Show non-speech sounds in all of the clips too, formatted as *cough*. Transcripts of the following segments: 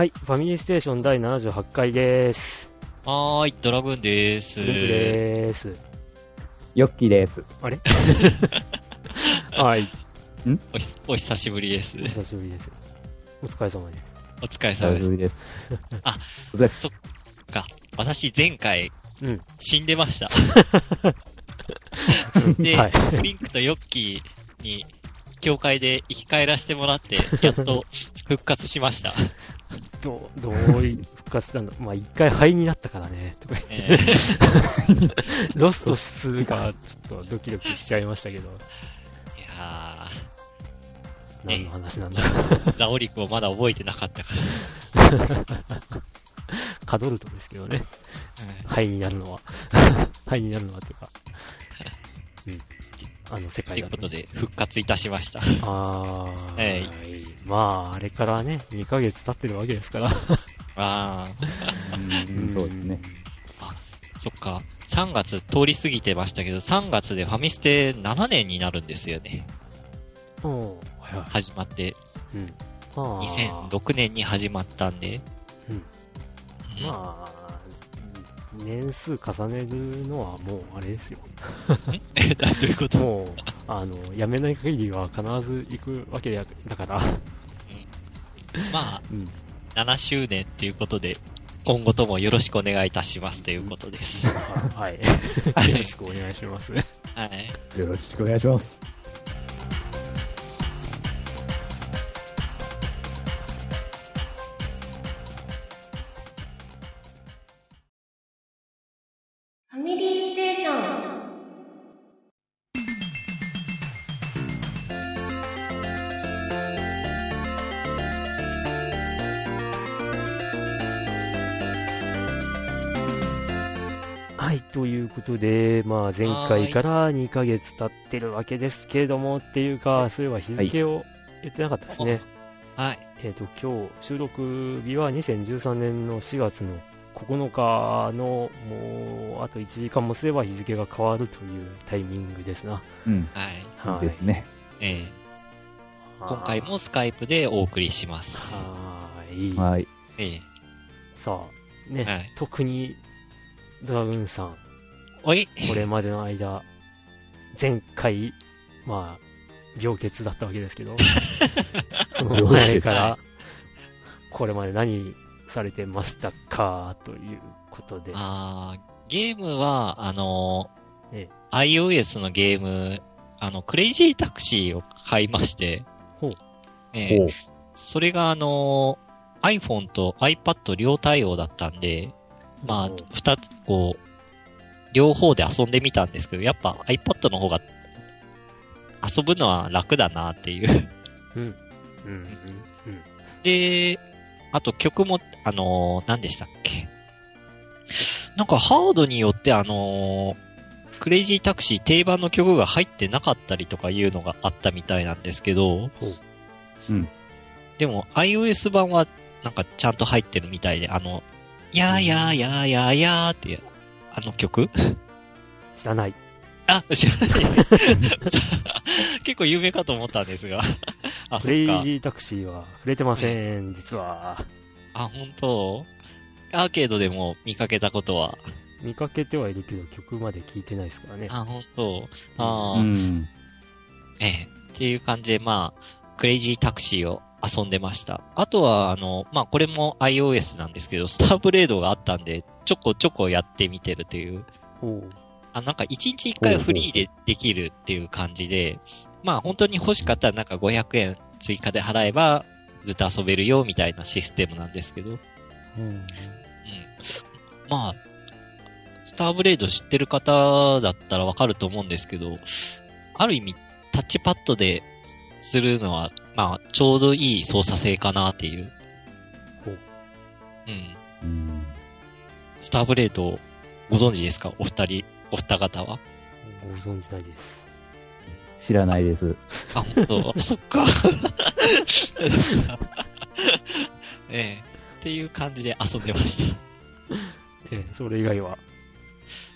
はい、ファミリーステーション第78回です。はーい、ドラグーンです。ルンプです。ヨッキーです。あれ？*laughs* はい、おひお久しぶりです。お久しぶりです。お疲れ様です。お疲れ大様です。*laughs* あ、お疲れす。そっか。私、前回、うん。死んでました。*laughs* で、はい。クリンクとヨッキーに、教会で生き返らせてもらって、やっと復活しました。*laughs* どう、*laughs* どうい復活したんだまあ一回灰になったからね。とかえー *laughs* ロスト数がちょっとドキドキしちゃいましたけど、いや何の話なんだ？ー、ザオリクをまだ覚えてなかったから。カドルトですけどね。うん灰になるのは。灰になるのはっていうか。うん。あの世とい界だと。うことで、復活いたしました。あー、はいまあ、あれからね、2ヶ月経ってるわけですから。あー、うん、そうですね。そっか。3月通り過ぎてましたけど、3月でファミステ7年になるんですよね。うん。はいはい。始まって、うん。まあ、2006年に始まったんで。うんうんまあ、年数重ねるのはもうあれですよ。*laughs* え、どういうこと？もう、あの、やめない限りは必ず行くわけだだから。まあ、うん。7周年っていうことで、今後ともよろしくお願いいたしますということです。はい。*laughs* よろしくお願いします。はい。よろしくお願いします。ファミリーステーション。はい、ということで、まあ、前回から2ヶ月経ってるわけですけれども、っていうか、そういえば日付を言ってなかったですね。はい。えっ、と、今日、収録日は2013年の4月の9日の、もう、あと1時間もすれば日付が変わるというタイミングですな。うん、はい。いいですね。ええ今回もスカイプでお送りします。はーい。はい。ええさあ、ね、はい特に、ドラグーンさん、おいこれまでの間、前回、まあ、病欠だったわけですけど、*laughs* その前から、これまで何されてましたか、ということで。あーゲームは、あのええ iOS のゲーム、あの、クレイジータクシーを買いまして、ほうええおうそれがあの iPhone と iPad 両対応だったんで、まあうん、二つ、こう、両方で遊んでみたんですけど、やっぱ iPad の方が遊ぶのは楽だなっていう。うん。うん。うん。で、あと曲も、あのー何でしたっけ？なんかハードによってあのークレイジータクシー定番の曲が入ってなかったりとかいうのがあったみたいなんですけど、ほう。でも iOS 版はなんかちゃんと入ってるみたいで、あの、やーやーやーやーやーってあの曲知らない。あ、知らない。結構有名かと思ったんですが。あ、クレイジータクシーは触れてません、実は。あ、本当？アーケードでも見かけたことは？見かけてはいるけど、曲まで聞いてないですからね。あ、本当？ああ、うん。ええ。っていう感じで、まあ、クレイジータクシーを遊んでました。あとは、あの、まあ、これも iOS なんですけど、スターブレードがあったんで、ちょこちょこやってみてるという。あ、なんか1日1回フリーでできるっていう感じで、まあ本当に欲しかったらなんか500円追加で払えばずっと遊べるよみたいなシステムなんですけど、うん。うん。まあ、スターブレード知ってる方だったらわかると思うんですけど、ある意味タッチパッドでするのは、まあちょうどいい操作性かなっていう。うん。スターブレードご存知ですか？お二人、お二方は？ご存知ないです。知らないです。あ、本当？*laughs* そっか。*laughs* ええっていう感じで遊んでました。*laughs* ええ、それ以外は？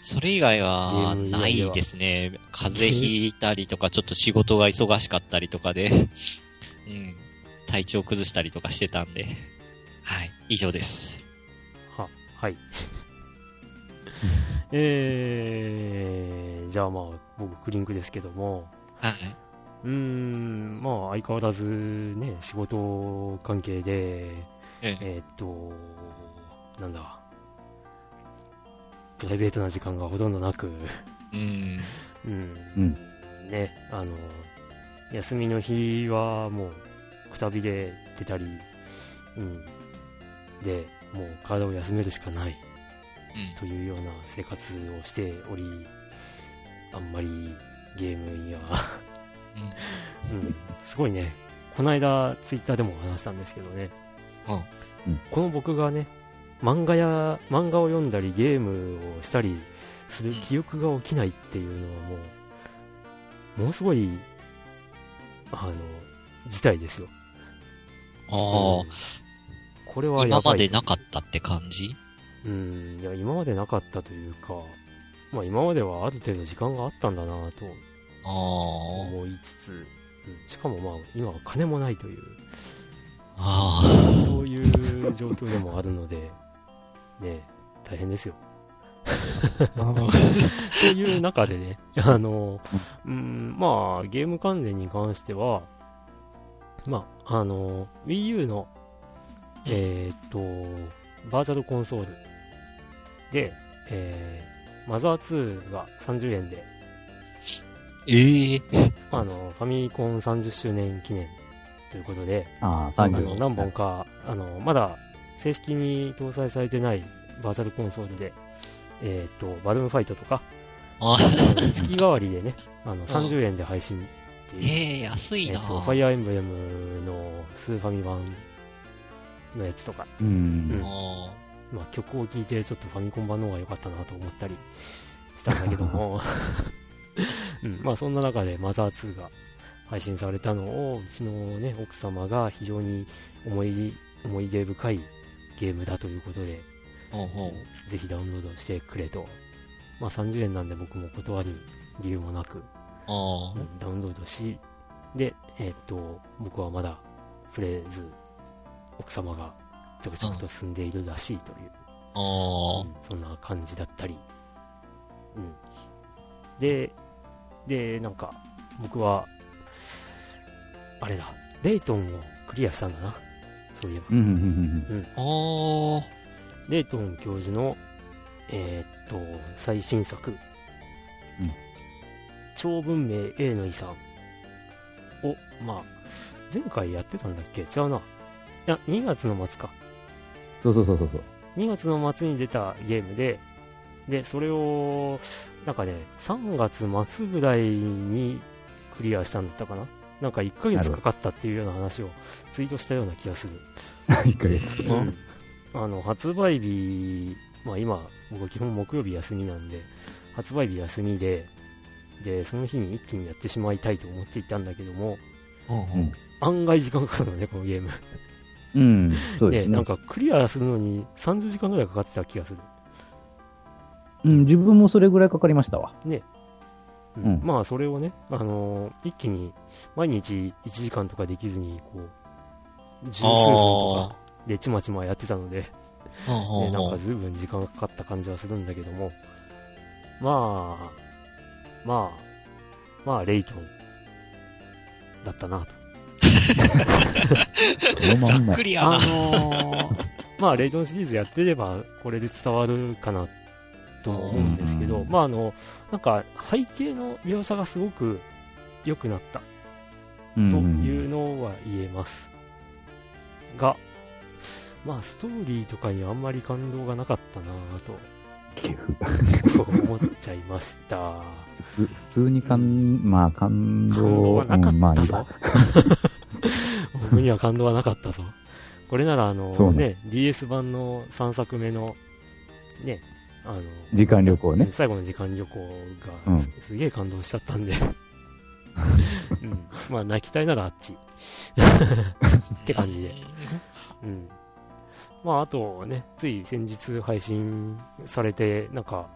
それ以外は、ないですね。風邪ひいたりとか、ちょっと仕事が忙しかったりとかで、うん。体調崩したりとかしてたんで。はい。以上です。は、はい。えー、じゃあまあ、僕、クリンクですけども、はい。うーん、まあ、相変わらずね、仕事関係で、えええーっと、なんだ、プライベートな時間がほとんどなく、うん。うん、うん。ね、あの、休みの日はもう、くたびで出たり、うん、で、もう体を休めるしかないうん。というような生活をしており、あんまりゲームには、うん、すごいね、この間ツイッターでも話したんですけどね、うん。うん。この僕がね、漫画や、漫画を読んだりゲームをしたりするうん。記憶が起きないっていうのはもう、ものすごい、あの、事態ですよ。あうん。これあ、はやばいと。今までなかったって感じ？うん、いや、今までなかったというか、まあ今まではある程度時間があったんだなと。思いつつ、うんしかもまあ今は金もないという、あそういう状況でもあるので、*laughs* ね、大変ですよ。*laughs* という中でね、あの、うん、まあゲーム関連に関しては、まあ、あの、Wii U の、えーっと、バーチャルコンソールで、えー、マザー2が30円で、ええあの、ファミコン30周年記念ということで、ああ、あ30の何本か、あの、まだ正式に搭載されてないバーチャルコンソールで、えっ、と、バルーンファイトとか、あ月替わりでね、あの、30円で配信っていう、ええ安いな。えっ、と、ファイアーエンブレムのスーファミ版のやつとか、ううん。ん。あまあ、曲を聴いてちょっとファミコン版の方が良かったなと思ったりしたんだけども、*laughs* *laughs* うん、まあそんな中でマザー2が配信されたのをうちのね奥様が非常に思い思い出深いゲームだということで。ぜひダウンロードしてくれと、まあ30円なんで僕も断る理由もなく。ダウンロードし、で、えーっと、僕はまだ触れず、奥様がちょくちょくと進んでいるらしいという、あうんそんな感じだったり、うん。で、で、なんか、僕は、あれだ、レイトンをクリアしたんだな。そういえば。うん。うん。あ。ああ。レイトン教授の、えーっと、最新作、うん超文明 A の遺産を、まあ、前回やってたんだっけ？違うな。いや、2月の末か。そうそうそうそうそう。2月の末に出たゲームで、で、それを、なんかね、3月末ぐらいにクリアしたんだったかな？なんか1ヶ月かかったっていうような話をツイートしたような気がする。*laughs* 1ヶ月。うん。あの、発売日、まあ今、僕は基本木曜日休みなんで、発売日休みで、で、その日に一気にやってしまいたいと思っていたんだけども、ほうほう。案外時間かかるのね、このゲーム。うん。そうですねなん。かクリアするのに30時間ぐらいかかってた気がする。うん、自分もそれぐらいかかりましたわ。うんうんまあそれをね、あのー一気に毎日1時間とかできずにこう十数分とかでちまちまやってたので、ね、なんうほう。か随分時間がかかった感じはするんだけどもまあまあまあレイトンだったなと。*laughs* ざっくりやな。あのーまあレイトンシリーズやってればこれで伝わるかなとも思うんですけど、うんまああのなんか背景の描写がすごく良くなったうんというのは言えます。が、まあ、ストーリーとかにあんまり感動がなかったなぁと思っちゃいました。普通、普通に感、まあ感動、感動はなかうんまあいいったぞわ。。*laughs* 僕には感動はなかったぞ。これなら、あのね。ね、DS 版の3作目の、ね、あの、時間旅行ね。最後の時間旅行うん。がす,、すげえ感動しちゃったんで、*laughs* うん、まあ泣きたいならあっち。*laughs* って感じで、うん、まああとねつい先日配信されてなんか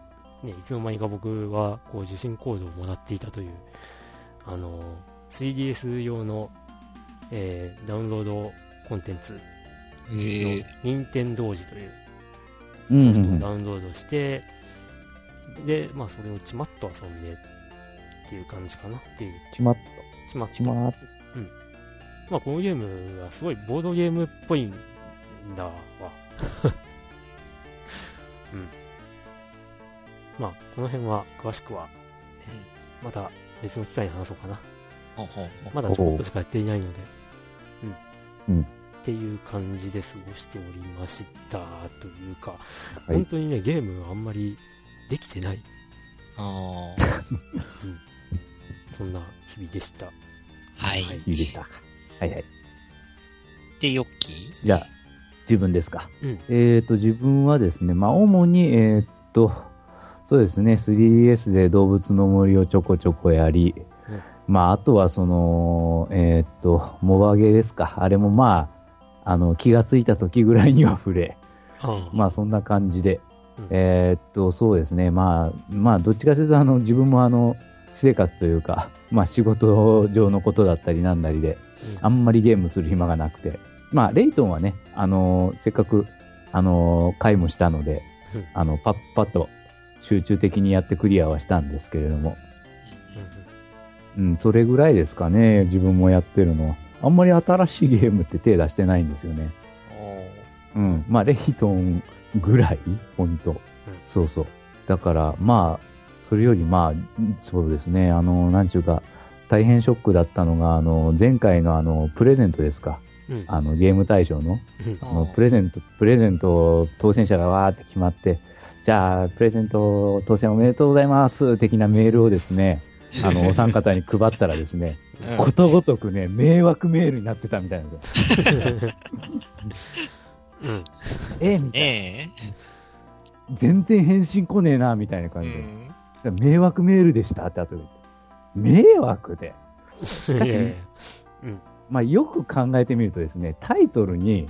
ねいつの間にか僕はこう受信コードをもらっていたというあの 3DS 用の、えーダウンロードコンテンツへえ。任天堂寺といううんソフトをうんダウンロードして、で、まあそれをちまっと遊んでっていう感じかなっていう。ちまっちまっと、と。ちまっまあこのゲームはすごいボードゲームっぽいんだわ。*laughs* うん。まあこの辺は詳しくは、ねまた別の機会に話そうかな。まだちょこっとしかやっていないので。うん。うんっていう感じで過ごしておりましたというか、い本当にね、ゲームあんまりできてない。あそんな日々でした。ーはい。はいいいでした。はいはい。で、ヨッキー？じゃあ、自分ですか。うん。えっ、と、自分はですね、まあ、主に、えっ、と、そうですね、3DS で動物の森をちょこちょこやり、うんまあ、あとはその、えっ、と、モバゲーですか。あれもまあ、あの、気がついた時ぐらいには触れ、ああまあ、そんな感じで、うん。えっと、そうですね、まあ、まあ、どっちかというと、あの、自分もあの、私生活というか、まあ、仕事上のことだったりなんだりで、あんまりゲームする暇がなくて、まあ、レイトンはね、あのせっかく、あの回もしたのでうん、あの、パッパッと集中的にやってクリアはしたんですけれども、うんそれぐらいですかね、自分もやってるのは。あんまり新しいゲームって手出してないんですよね。おうん。まあ、レイトンぐらいほんと。そうそう。だから、まあ、それよりまあ、そうですね、あの、なんちゅうか、大変ショックだったのが、あの、前回のあの、プレゼントですか。うんあの、ゲーム大賞の、うんあのプレゼント、プレゼント当選者がわーって決まって、じゃあ、プレゼント当選おめでとうございます的なメールをですね、*laughs* あの、お三方に配ったらですね、ことごとくね、迷惑メールになってたみたいなんですよ。うん。*laughs* えみたいな。え全然返信来ねえな、みたいなえ感じで。うん迷惑メールでしたって後で言って。迷惑で。しかしいやいやまあ、よく考えてみるとですね、タイトルに、うん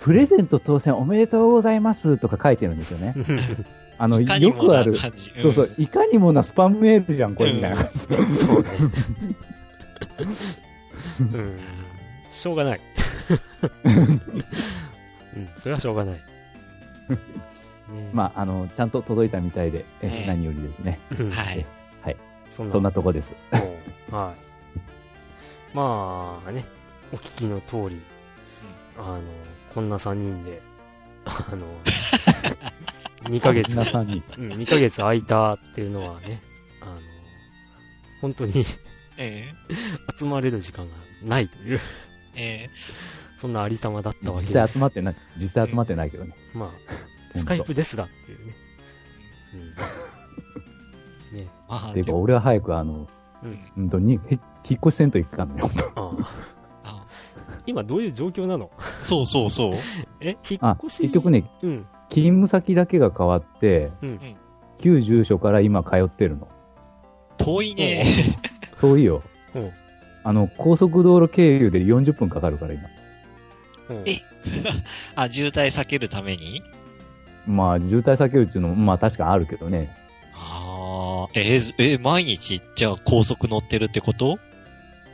プレゼント当選おめでとうございますとか書いてるんですよね。*laughs* あの、よくある。な感じそうそう、いかにもなスパムメールじゃん、これ、みたいな感じ。そうね。うん。しょうがない。うん、それはしょうがない。*laughs* ねまあ、あの、ちゃんと届いたみたいで、えええ何よりですね。うんはい。そんなそんなとこです。はい。まあね、お聞きの通り、あの、こんな3人で、あの、*laughs* 2ヶ月、皆さんに。うん、2ヶ月空いたっていうのはね、あの、本当にえ *laughs* 集まれる時間がないという、ええそんなありさまだったわけです。実際集まってない、実際集まってないけどね。まあ、当スカイプですらっていうね。うん。*laughs* ねまあ、っていうか、俺は早く、あの、うん。本当に、へ引っ越しせんといかんのよ。あああ今どういう状況なの？そうそうそう。*laughs* え引あっ、越し結局ね、うん。勤務先だけが変わって、うん。旧住所から今通ってるの。遠いね。遠いよ。うん。あの、高速道路経由で40分かかるから今。うん。え *laughs* あ、渋滞避けるために？まあ、渋滞避けるっていうのも、まあ確かにあるけどね。ああ、えーずえー毎日、じゃあ高速乗ってるってこと？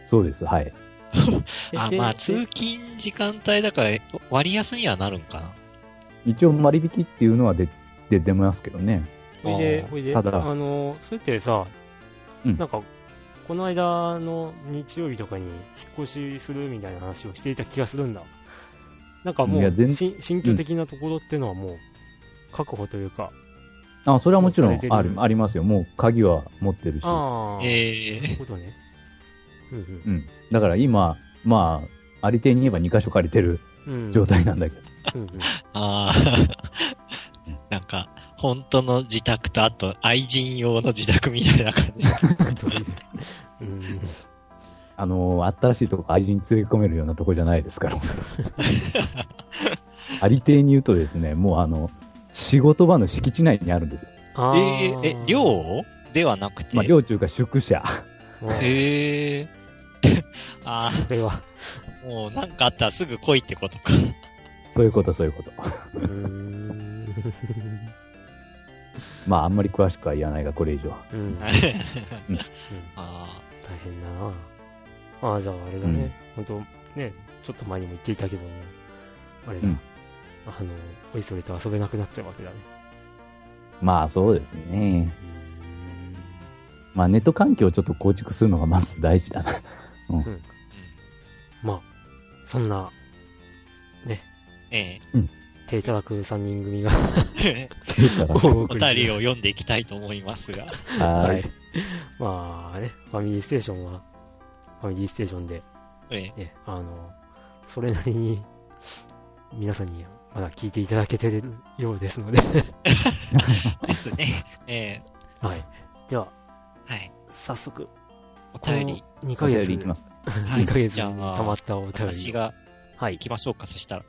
そうです、はい。*laughs* あ、でまあ、通勤時間帯だから割安にはなるんかな。一応割引っていうのは出出てますけどね。ほいでほいで、ただあの、それってさ、うんなんか、この間の日曜日とかに引っ越しするみたいな話をしていた気がするんだ。なんかもう、し新居的なところってのはもう、確保というか、あ、それはもちろんあるありますよ。もう鍵は持ってるし。ああ、ええそういうことね。うんうん。だから今、まあ、ありていに言えば2箇所借りてるうん。うん。状態なんだけど。うんうん。*laughs* ああ、*laughs* なんか、本当の自宅とあと愛人用の自宅みたいな感じ。あのー新しいとこ愛人連れ込めるようなとこじゃないですから。*laughs* ありていに言うとですね、もうあの、仕事場の敷地内にあるんですよ。あえー、え、寮ではなくて？まあ、寮中か宿舎。へえ。あそれは、あ、もうなんかあったらすぐ来いってことか。そういうこと、そういうこと。まあ、あんまり詳しくは言わないが、これ以上。うん。うんああ大変だなああ、じゃああれだね。本当ね、ちょっと前にも言っていたけども、あれだ、うんあの、おいそれと遊べなくなっちゃうわけだね。まあそうですね。まあネット環境をちょっと構築するのがまず大事だな。まあ、そんな、え手いただく3人組がえおお送り便りを読んでいきたいと思いますが。ははいい。まあね、ファミリーステーションは、ファミリーステーションで、ええね、あの、それなりに、皆さんにまだ聞いていただけてるようですので、ですね。ええはい。では、はい。早速、お便り。2お便ヶ月、りいきます。はい2ヶ月じゃにあ溜まったお便り。私がはい行。きましょうか、そしたら。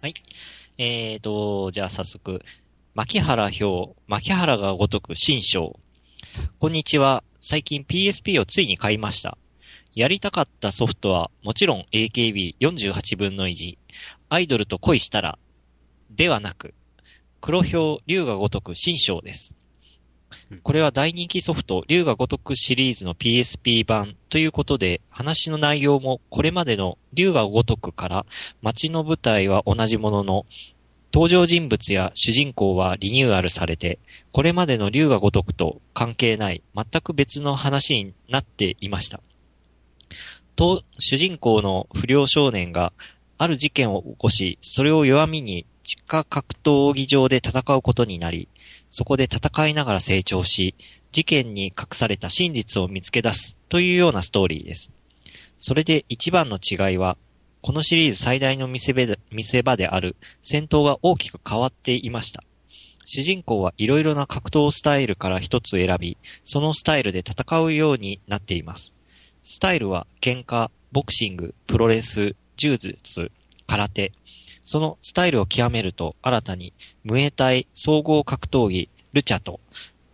はい。えーと、じゃあ早速、牧原表、牧原がごとく新章。こんにちは。最近 PSP をついに買いました。やりたかったソフトは、もちろん AKB48 分の1、アイドルと恋したら、ではなく、黒表、竜が如く新章ですうん。これは大人気ソフト、竜が如くシリーズの PSP 版ということで、話の内容もこれまでの竜が如くから街の舞台は同じものの、登場人物や主人公はリニューアルされて、これまでの竜が如くと関係ない全く別の話になっていました。と、主人公の不良少年がある事件を起こし、それを弱みに地下格闘技場で戦うことになり、そこで戦いながら成長し、事件に隠された真実を見つけ出すというようなストーリーです。それで一番の違いは、このシリーズ最大の見せ場である戦闘が大きく変わっていました。主人公はいろいろな格闘スタイルから一つ選び、そのスタイルで戦うようになっています。スタイルは喧嘩、ボクシング、プロレス、柔術、空手。そのスタイルを極めると新たに、ムエタイ、総合格闘技、ルチャと、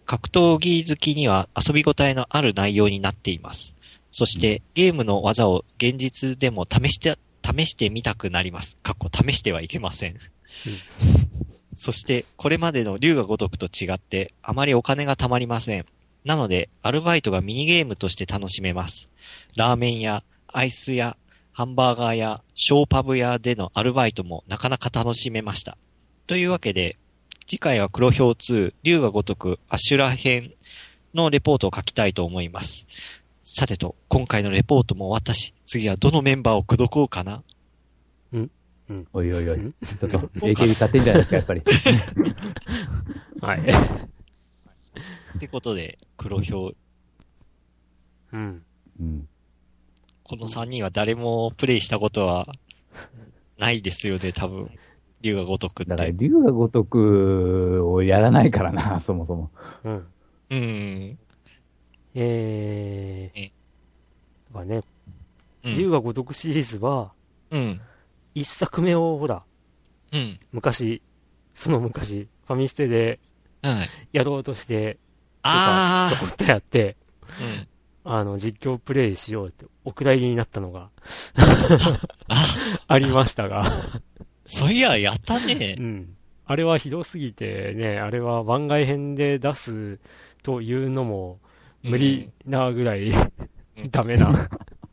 格闘技好きには遊び応えのある内容になっています。そして、ゲームの技を現実でも試して、試してみたくなります。かっこ試してはいけません。*laughs* そして、これまでの竜が如くと違って、あまりお金が貯まりません。なので、アルバイトがミニゲームとして楽しめます。ラーメン屋、アイス屋、ハンバーガー屋、ショーパブ屋でのアルバイトもなかなか楽しめました。というわけで、次回は黒表2、竜が如くアシュラ編のレポートを書きたいと思います。さてと、今回のレポートも終わったし、次はどのメンバーを口説こうかな？おいおいおい。んちょっと AKB 買ってんじゃないですか、やっぱり。*laughs* はい。ってことで、黒表、うん。うん。この3人は誰もプレイしたことはないですよね、*laughs* 多分。竜が如くっだから、て。竜が如くをやらないからな、*laughs* そもそも。うん。うん。えーえ、だからね、うん竜が如くシリーズは、うん。一作目をほら、うん。昔、その昔、ファミステではい。やろうとして、あちょこっとやって、ー。うん。あの、実況プレイしようって、お蔵入りになったのがあ、ありましたが、そういや、やったね。う。ん。あれはひどすぎてね、あれは番外編で出すというのも無理なぐらい、うん。ダメな。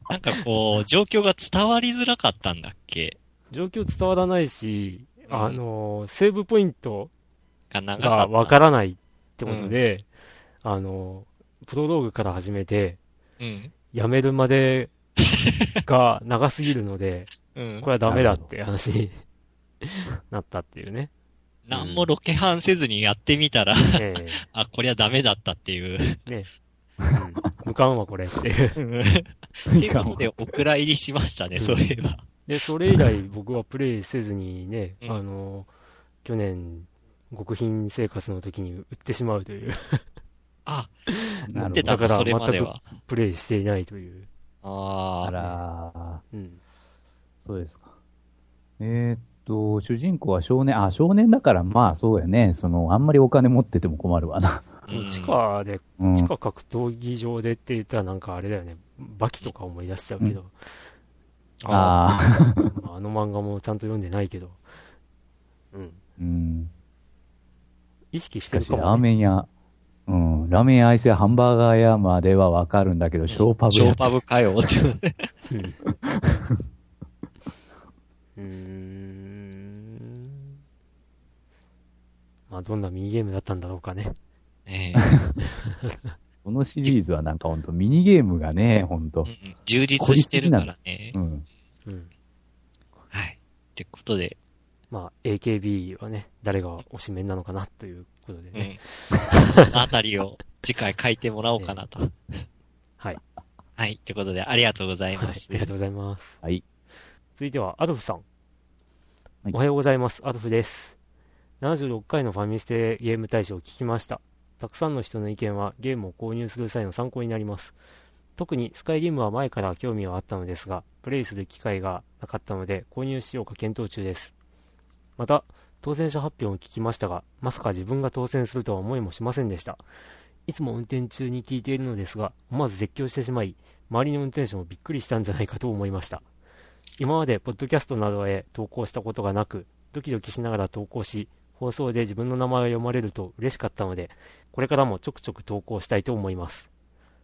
なんかこう、状況が伝わりづらかったんだっけ？状況伝わらないし、うん。あの、セーブポイントがわからないってことで、あの、プロローグから始めて、うん。やめるまでが長すぎるので、うんこ。れはダメだって話に *laughs* なったっていうね。なんもロケハンせずにやってみたら、ええ *laughs* あ、こりゃダメだったっていう。うん。無感はこれっていう。っていうことで、お蔵入りしましたね、うんそういえば。で、それ以来僕はプレイせずにね、うんあの、去年、極貧生活の時に売ってしまうという、あ、なるほど持ってたんだ、だからそれまでは。プレイしていないという。ああらー、うん。そうですか。えーっと、主人公は少年、あ、少年だから、まあそうやね。その、あんまりお金持ってても困るわな。うん地下で、うん。地下格闘技場でって言ったらなんかあれだよね。バキとか思い出しちゃうけど、あ。ああ、あの漫画もちゃんと読んでないけど、うん。うん。意識ししてかし、ラーるかも、ね。メン屋、うん、ラーメン愛せハンバーガー屋まではわかるんだけど、ショーパブショーパブかよってうん。まあ、どんなミニゲームだったんだろうかね。ええ、*laughs* このシリーズはなんか本当ミニゲームがね、本当、うん、充実してるからね。うん。うん。はい。ってことで。まあ、AKB はね、誰がおしめなのかなということでうね。ん。あたりを次回書いてもらおうかなと。*laughs* はい。はい。ってことで、ありがとうございはい。あます。りがとうございます。はい。続いては、アドフさん。はいおはようございます。アドフです。76回のファミステゲーム大賞を聞きました。たくさんの人の意見はゲームを購入する際の参考になります。特にスカイリムは前から興味はあったのですが、プレイする機会がなかったので購入しようか検討中です。また、当選者発表を聞きましたが、まさか自分が当選するとは思いもしませんでした。いつも運転中に聞いているのですが、思わず絶叫してしまい、周りの運転手もびっくりしたんじゃないかと思いました。今までポッドキャストなどへ投稿したことがなく、ドキドキしながら投稿し、放送で自分の名前が読まれると嬉しかったので、これからもちょくちょく投稿したいと思います。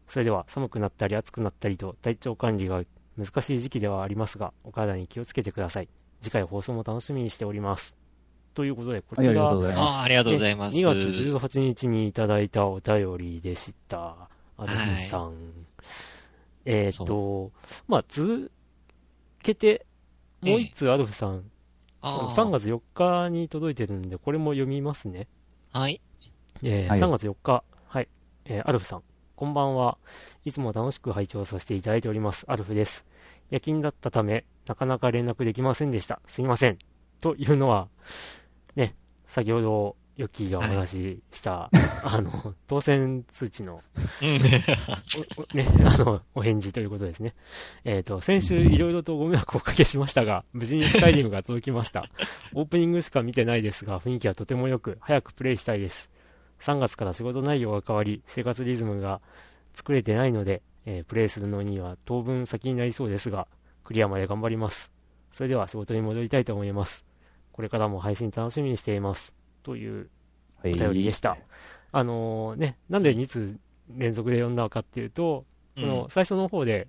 それでは寒くなったり暑くなったりと体調管理が難しい時期ではありますが、お体に気をつけてください。次回放送も楽しみにしております。ということで、こちらはいありがとう、ございまありがとうございます。ね2月18日にいただいたお便りでした。アドミさん。えーっと、まあ、続けて、もう一通アルフさん、あー3月4日に届いてるんで、これも読みますね。はい。えーはい3月4日、はい、えーアルフさん、こんばんは。いつも楽しく拝聴させていただいております。アルフです。夜勤だったため、なかなか連絡できませんでした。すみません。というのは、ね、先ほど、ヨッキーがお話しした、あの、当選通知の、ね、あの、お返事ということですね。えっ、と、先週いろいろとご迷惑をおかけしましたが、無事にスカイリムが届きました。*laughs* オープニングしか見てないですが、雰囲気はとても良く、早くプレイしたいです。3月から仕事内容が変わり、生活リズムが作れてないので、えープレイするのには当分先になりそうですが、クリアまで頑張ります。それでは仕事に戻りたいと思います。これからも配信楽しみにしています。というはい。お便りでした。あのね、なんで2通連続で読んだかっていうと、この最初の方で、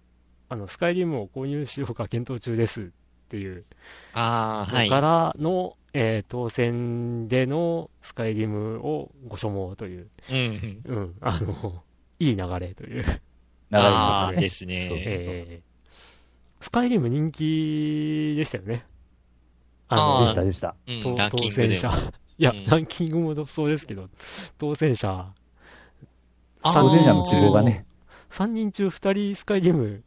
あの、スカイリムを購入しようか検討中ですっていう、ああ、はい。からの、えー当選でのスカイリムをご所望という、うんうん。うん、あの、いい流れという、長いああ、ねですね。そうそうえースカイリム人気でしたよね。あーでしたでした。うん当選者。いや、うんランキングもそうですけど、当選者、あー当選者の希望がね、3人中2人スカイリム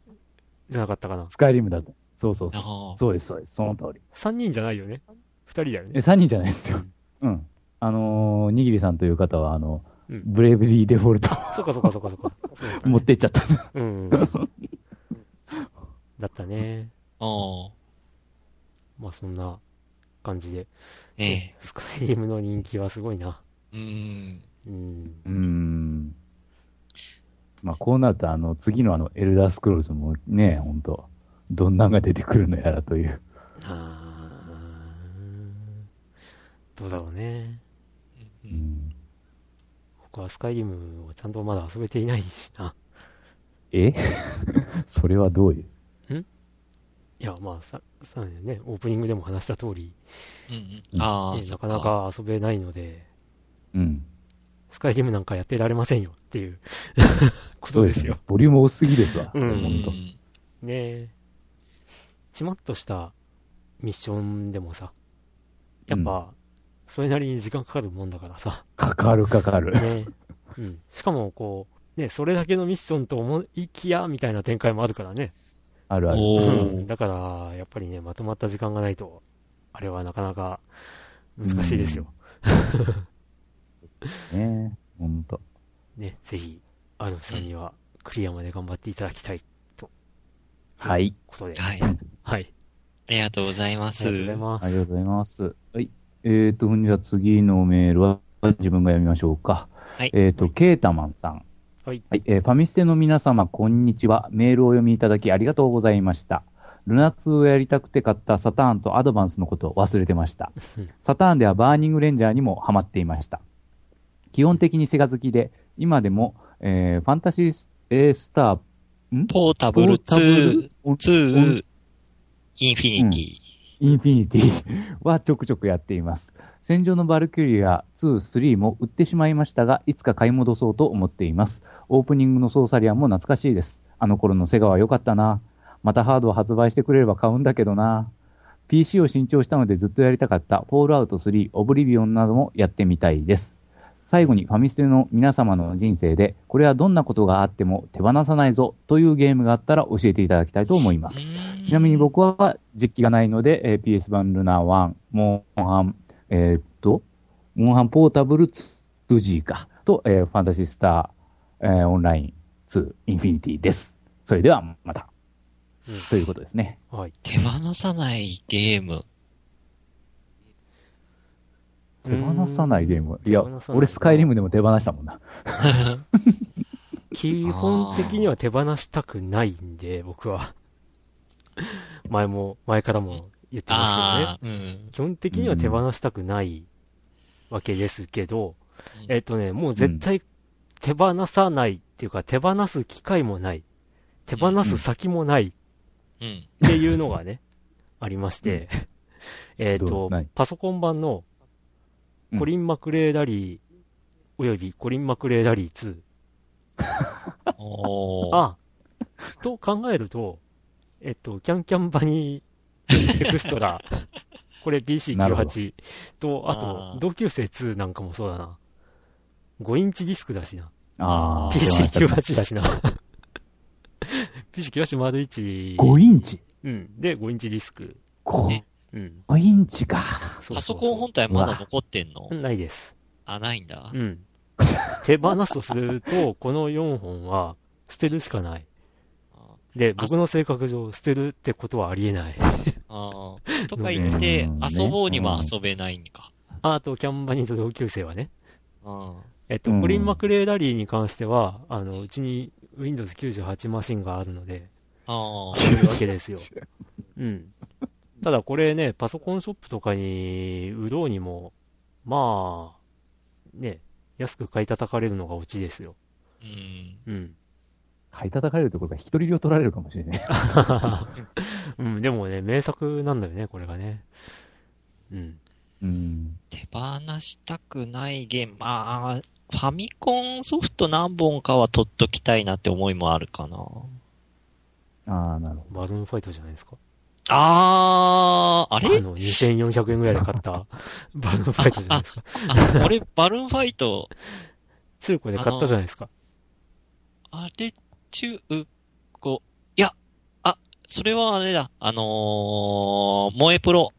じゃなかったかな。スカイリムだった。そうそうそう。あそうです、そうです。その通り。3人じゃないよね。2人だよえ、ね。3人じゃないですよ。うん。あのー、にぎりさんという方は、あの、うんブレイブリーデフォルトそっかそっかそっかそっか。そうだったね持ってっちゃった。うん。*laughs* だったね。あ。ああ。まあそんな感じで。ええ。スカイリムの人気はすごいな。うん。うん。うーん。まあ、こうなると、あの、次のあの、エルダースクロールズもね、ほんと、どんなんが出てくるのやらという。あーどうだろうね。ううんん。僕はスカイリムをちゃんとまだ遊べていないしな。え？*laughs* それはどういう？いや、まあさ、さね、オープニングでも話した通り、うんうん。なかなか遊べないので、うん。スカイリムなんかやってられませんよっていうことですよ。。ボリューム多すぎですわ。うんほんと。うんねえ。ちまっとしたミッションでもさ、やっぱ、それなりに時間かかるもんだからさ、かかるかかる。ねうん。しかもこう、ね、それだけのミッションと思いきや、みたいな展開もあるからね。あるある。だから、やっぱりね、まとまった時間がないと、あれはなかなか難しいですよ。ねほんと。*laughs* ね、ぜひ、アルフさんにはクリアまで頑張っていただきたいと。はい。ことで。はい。*laughs* はい。ありがとうございまあす。りがとうございます。ありがとうございます。はい。えーと、じゃあ次のメールは自分が読みましょうか。はいえーと、ケータマンさん。はい。はい、えーファミステの皆様、こんにちは。メールをお読みいただきありがとうございました。ルナ2をやりたくて買ったサターンとアドバンスのことを忘れてました。*laughs* サターンではバーニングレンジャーにもハマっていました。基本的にセガ好きで、今でも、えーファンタシーえースター、んポータブル？2、2、インフィニティ。インフィニティ *laughs* はちょくちょくやっています。戦場のバルキュリア2、3も売ってしまいましたが、いつか買い戻そうと思っています。オープニングのソーサリアンも懐かしいです。あの頃のセガは良かったな。またハードを発売してくれれば買うんだけどな。PC を新調したのでずっとやりたかったフォールアウト3、オブリビオンなどもやってみたいです。最後にファミステの皆様の人生で、これはどんなことがあっても手放さないぞというゲームがあったら教えていただきたいと思います。ちなみに僕は実機がないので、えー PS 版ルナー1、モンハン、えーっと、モンハンポータブル 2G か、と、えーファンタシースター、えーオンライン2、インフィニティです。それではまた、うんということですね。はい。手放さないゲーム。手放さないゲーム。いや俺スカイリムでも手放したもんな。基本的には手放したくないんで、僕は。*laughs* 前も、前からも言ってます。けどね。基本的には手放したくないわけですけど、うんえっとね、もう絶対手放さないっていうか、手放す機会もない。手放す先もないうん。っていうのがね、ありまして、*laughs* えっとパソコン版のうんコリン・マクレーラリー、およびコリン・マクレーラリー2。*laughs* おー。あ、と考えると、えっと、キャンキャンバニーエクストラ、*laughs* これなるほ BC98 と、ああー、と同級生2なんかもそうだな。5インチディスクだしな。あー手放したくない PC98 だしな。PC98 丸1。*laughs* 5インチ？うん。で、5インチディスク。5ねうん。インチか。パソコン本体まだ残ってんの？うんないです。あ、ないんだう。ん。*laughs* 手放すとすると、この4本は捨てるしかない。で、僕の性格上、捨てるってことはありえない。ああ。とか言って *laughs* うん、遊ぼうにも遊べないんか。あと、キャンバニーと同級生はね。うん。えっと、うんコリン・マクレーラリーに関しては、あの、うちに Windows 98マシンがあるので、ああ。そういうわけですよ。*laughs* うん。ただこれね、パソコンショップとかに売ろうにも、まあ、ね、安く買い叩かれるのがオチですよ。うん。うん。買い叩かれるところが一人量取られるかもしれない。*laughs* うん、でもね、名作なんだよね、これがね。うん。うん。手放したくないゲーム。まあ、ファミコンソフト何本かは取っときたいなって思いもあるかな。ああ、なるほバルーンファイトじゃないですか。あー、あれ？あの、2400円ぐらいで買った *laughs* バルーンファイトじゃないですか。あ、俺、バルーンファイト、中古で買ったじゃないですか。あれ、中古、いや、あ、それはあれだ、あのー、萌えプロ。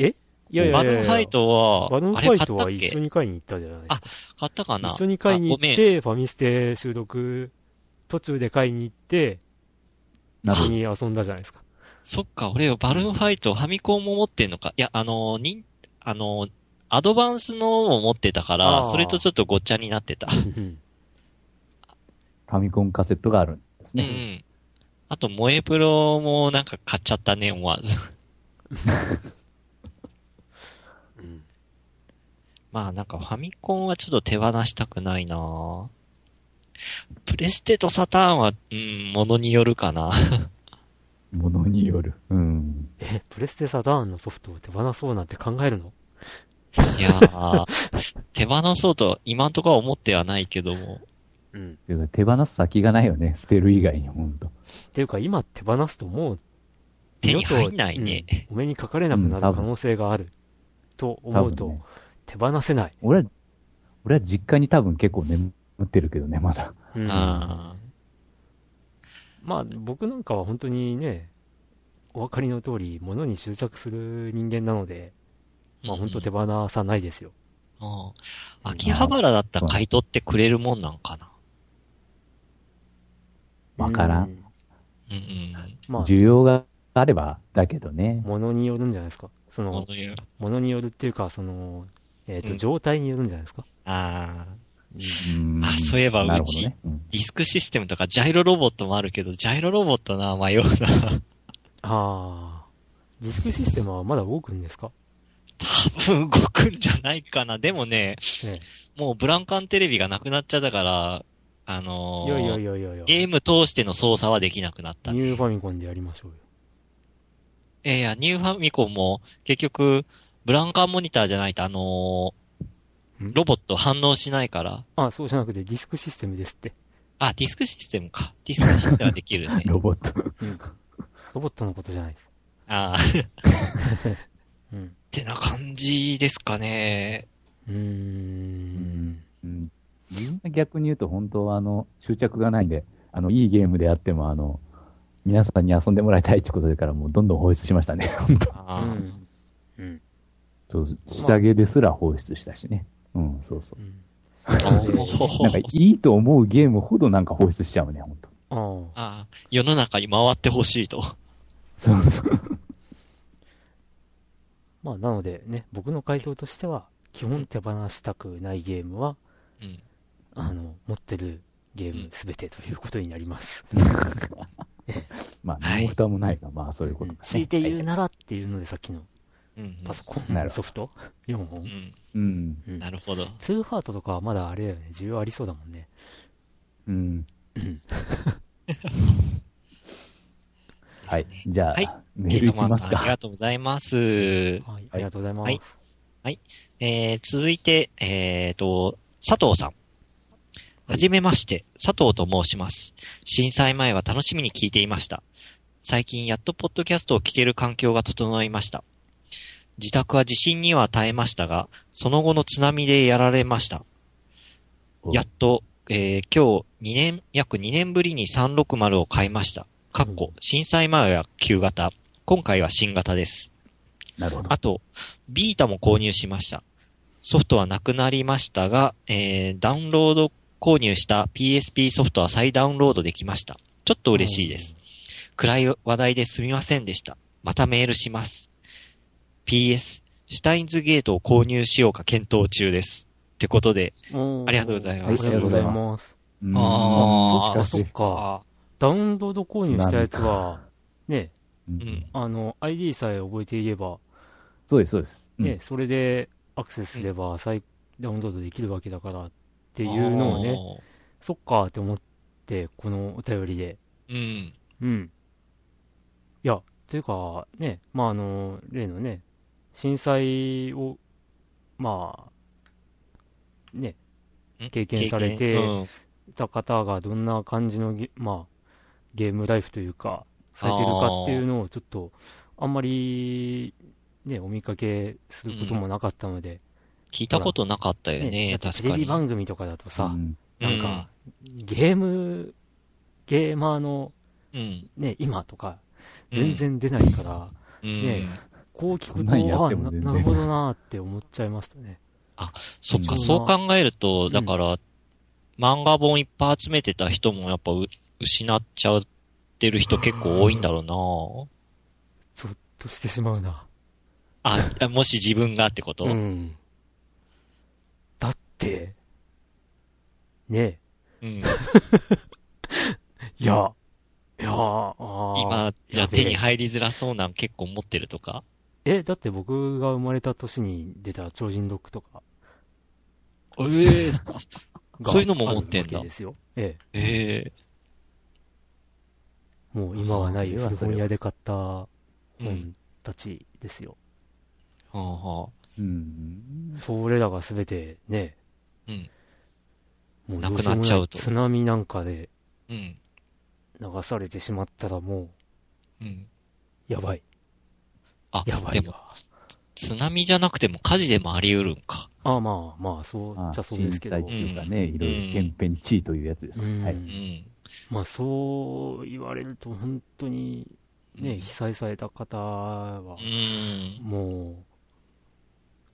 いやいやいやバルーンファイトは、バルーンあれファイトは一緒に買いに行ったじゃないですか。買ったかな？一緒に買いに行って、ファミステ収録、途中で買いに行って。一緒に遊んだじゃないですか。そっか、俺、バルーンファイト、ファミコンも持ってんのか。いや、あのー、に、あのー、アドバンスのも持ってたから、それとちょっとごっちゃになってた。う *laughs* んファミコンカセットがあるんですうんうね。ん。あと、萌えプロもなんか買っちゃったね、思わず。うんまあなんかファミコンはちょっと手放したくないなプレステとサターンは、うん、ものによるかな。ものによる。うん。え、プレステサダーンのソフトを手放そうなんて考えるの？いやー、*laughs* 手放そうと今んところは思ってはないけども。うん。ていうか手放す先がないよね。捨てる以外に、ほんと。っていうか、今手放すともう、手に入んないね。うんお目にかかれなくなる可能性がある。と思うと、ね。手放せない。俺は、俺は実家に多分結構眠ってるけどね、まだ。うんあまあ、僕なんかは本当にね、お分かりの通り、物に執着する人間なので、ーまあ本当手放さないですよ。うん秋葉原だったら買い取ってくれるもんなんかな。わからん。うんうんうん。まあ、需要があれば、だけどね。物によるんじゃないですか。その、物によるっていうか、その、えっ、と、うん状態によるんじゃないですか。あーうんあそういえばうちねうんディスクシステムとかジャイロロボットもあるけど、ジャイロロボットな、迷うな。ああ。ディスクシステムはまだ動くんですか？多分動くんじゃないかな。でもね、えもうブランカンテレビがなくなっちゃったから、あのえ。ーいやいやいやいやいや。ゲーム通しての操作はできなくなった。ニューファミコンでやりましょうよ。えーいや、ニューファミコンも結局、ブランカーモニターじゃないと、あのーんロボット反応しないから。あ、そうじゃなくてディスクシステムですって。あ、ディスクシステムか。ディスクシステムはできるね。*laughs* ロボット。ロボットのことじゃないです。ああ。うん。ってな感じですかね。うーん。うん自分が逆に言うと、本当はあの、執着がないんで、あの、いいゲームであっても、あの、皆さんに遊んでもらいたいってことでから、もうどんどん放出しましたね。本当うあーん。うん。そう、下着ですら放出したしね。うん、そうそうなんか、いいと思うゲームほどなんか放出しちゃうね、本当ああ。あー世の中に回ってほしいと。そうそう。*laughs* まあ、なのでね、僕の回答としては、基本手放したくないゲームは、うん。あの、持ってるゲームすべてということになります。*laughs* まあ、はい何も蓋もないが、まあ、そういうことか、ね。強いて言うならっていうので、さっきのうん。パソコンソフト？4本？うん。うん。うんなるほど。ツーハートとかはまだあれだよね、需要ありそうだもんね。うん。うん *laughs* はい。じゃあ、はいメールいきますか。ケイトマンさんありがとうございます。はい、ありがとうございます。はいえー、続いて、えーと、佐藤さん。はじめまして、佐藤と申します。震災前は楽しみに聞いていました。最近やっとポッドキャストを聞ける環境が整いました。自宅は地震には耐えましたが、その後の津波でやられました。おやっと、えー今日2年、約2年ぶりに360を買いました。かっこ、震災前は旧型、今回は新型です。なるほど。あと、ビータも購入しました。ソフトはなくなりましたが、えー、ダウンロード購入した PSP ソフトは再ダウンロードできました。ちょっと嬉しいです。暗い話題ですみませんでした。またメールします。PS、シュタインズゲートを購入しようか検討中です。ってことで、ありがとうございますありがとうございます。うんあーしかしそっか。ダウンロード購入したやつは、ね、ううんん。あの、ID さえ覚えていれば、そうです、そうです。うんね、それでアクセスすれば再ダウンロードできるわけだからっていうのをね、ね。そっかって思って、このお便りで、うん。うん。いや、というか、ね、まあ、あの、例のね、震災を、まあ、ね、ん？経験されてた方がどんな感じのゲ,、まあ、ゲームライフというか、されてるかっていうのをちょっと、あんまり、ね、お見かけすることもなかったので、聞いたことなかったよねね、確かに。テレビ番組とかだとさ、うん。なんか、ゲーム、ゲーマーのうん、ね、今とか、うん全然出ないから、うん、ねこう聞くと、ああ、なるほどなーって思っちゃいましたね。そっか、うんそう考えると、んだから、漫画本いっぱい集めてた人もやっぱう失っちゃってる人結構多いんだろうゾッとしてしまうな。なあ、もし自分がってこと、うん。だって、ね。うん。*laughs* いや、いや今、じゃ手に入りづらそうなん結構持ってるとか？え、だって僕が生まれた年に出た超人ドッグとかええがそういうのも持ってんだですよ。えええ。もう今はない古本屋で買ったえうん本。たちですよ。はあはあうん。それらがすべてね、うん。もうなくなっちゃうと津波なんかでうん。流されてしまったらもうん。う、やばい。あ、やばでも、いわ。津波じゃなくても火事でもあり得るんか。ああまあまあ、そうまあ、じゃそうですけど。震災うかね、いろいろ天変地異というやつです。うんはい。うん。まあそう言われると本当にね、うん被災された方はう、ん。もう、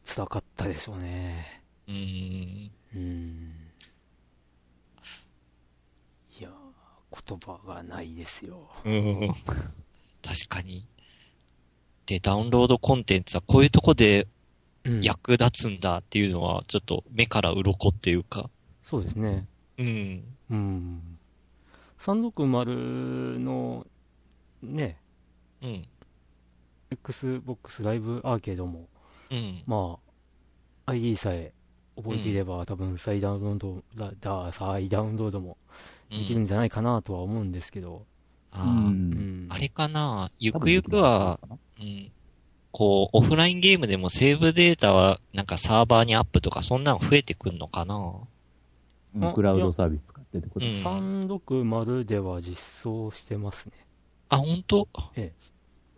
辛かったでしょうね。うん。うん。いやー、言葉がないですよ。うん。確かに。で、ダウンロードコンテンツはこういうとこでうん。役立つんだっていうのは、ちょっと目から鱗っていうか。そうですね。うん。うん。360の、ね、うん。Xbox ライブアーケードも、うん。まあ、ID さえ覚えていれば、多分再ダウンロードだ、だ再ダウンロードもできるんじゃないかなとは思うんですけど、うんうんあれかな？ゆくゆくは、うん。こう、オフラインゲームでもセーブデータはなんかサーバーにアップとかそんなの増えてくんのかな？うん。クラウドサービス使ってってこと？うん。360では実装してますね。あ、本当？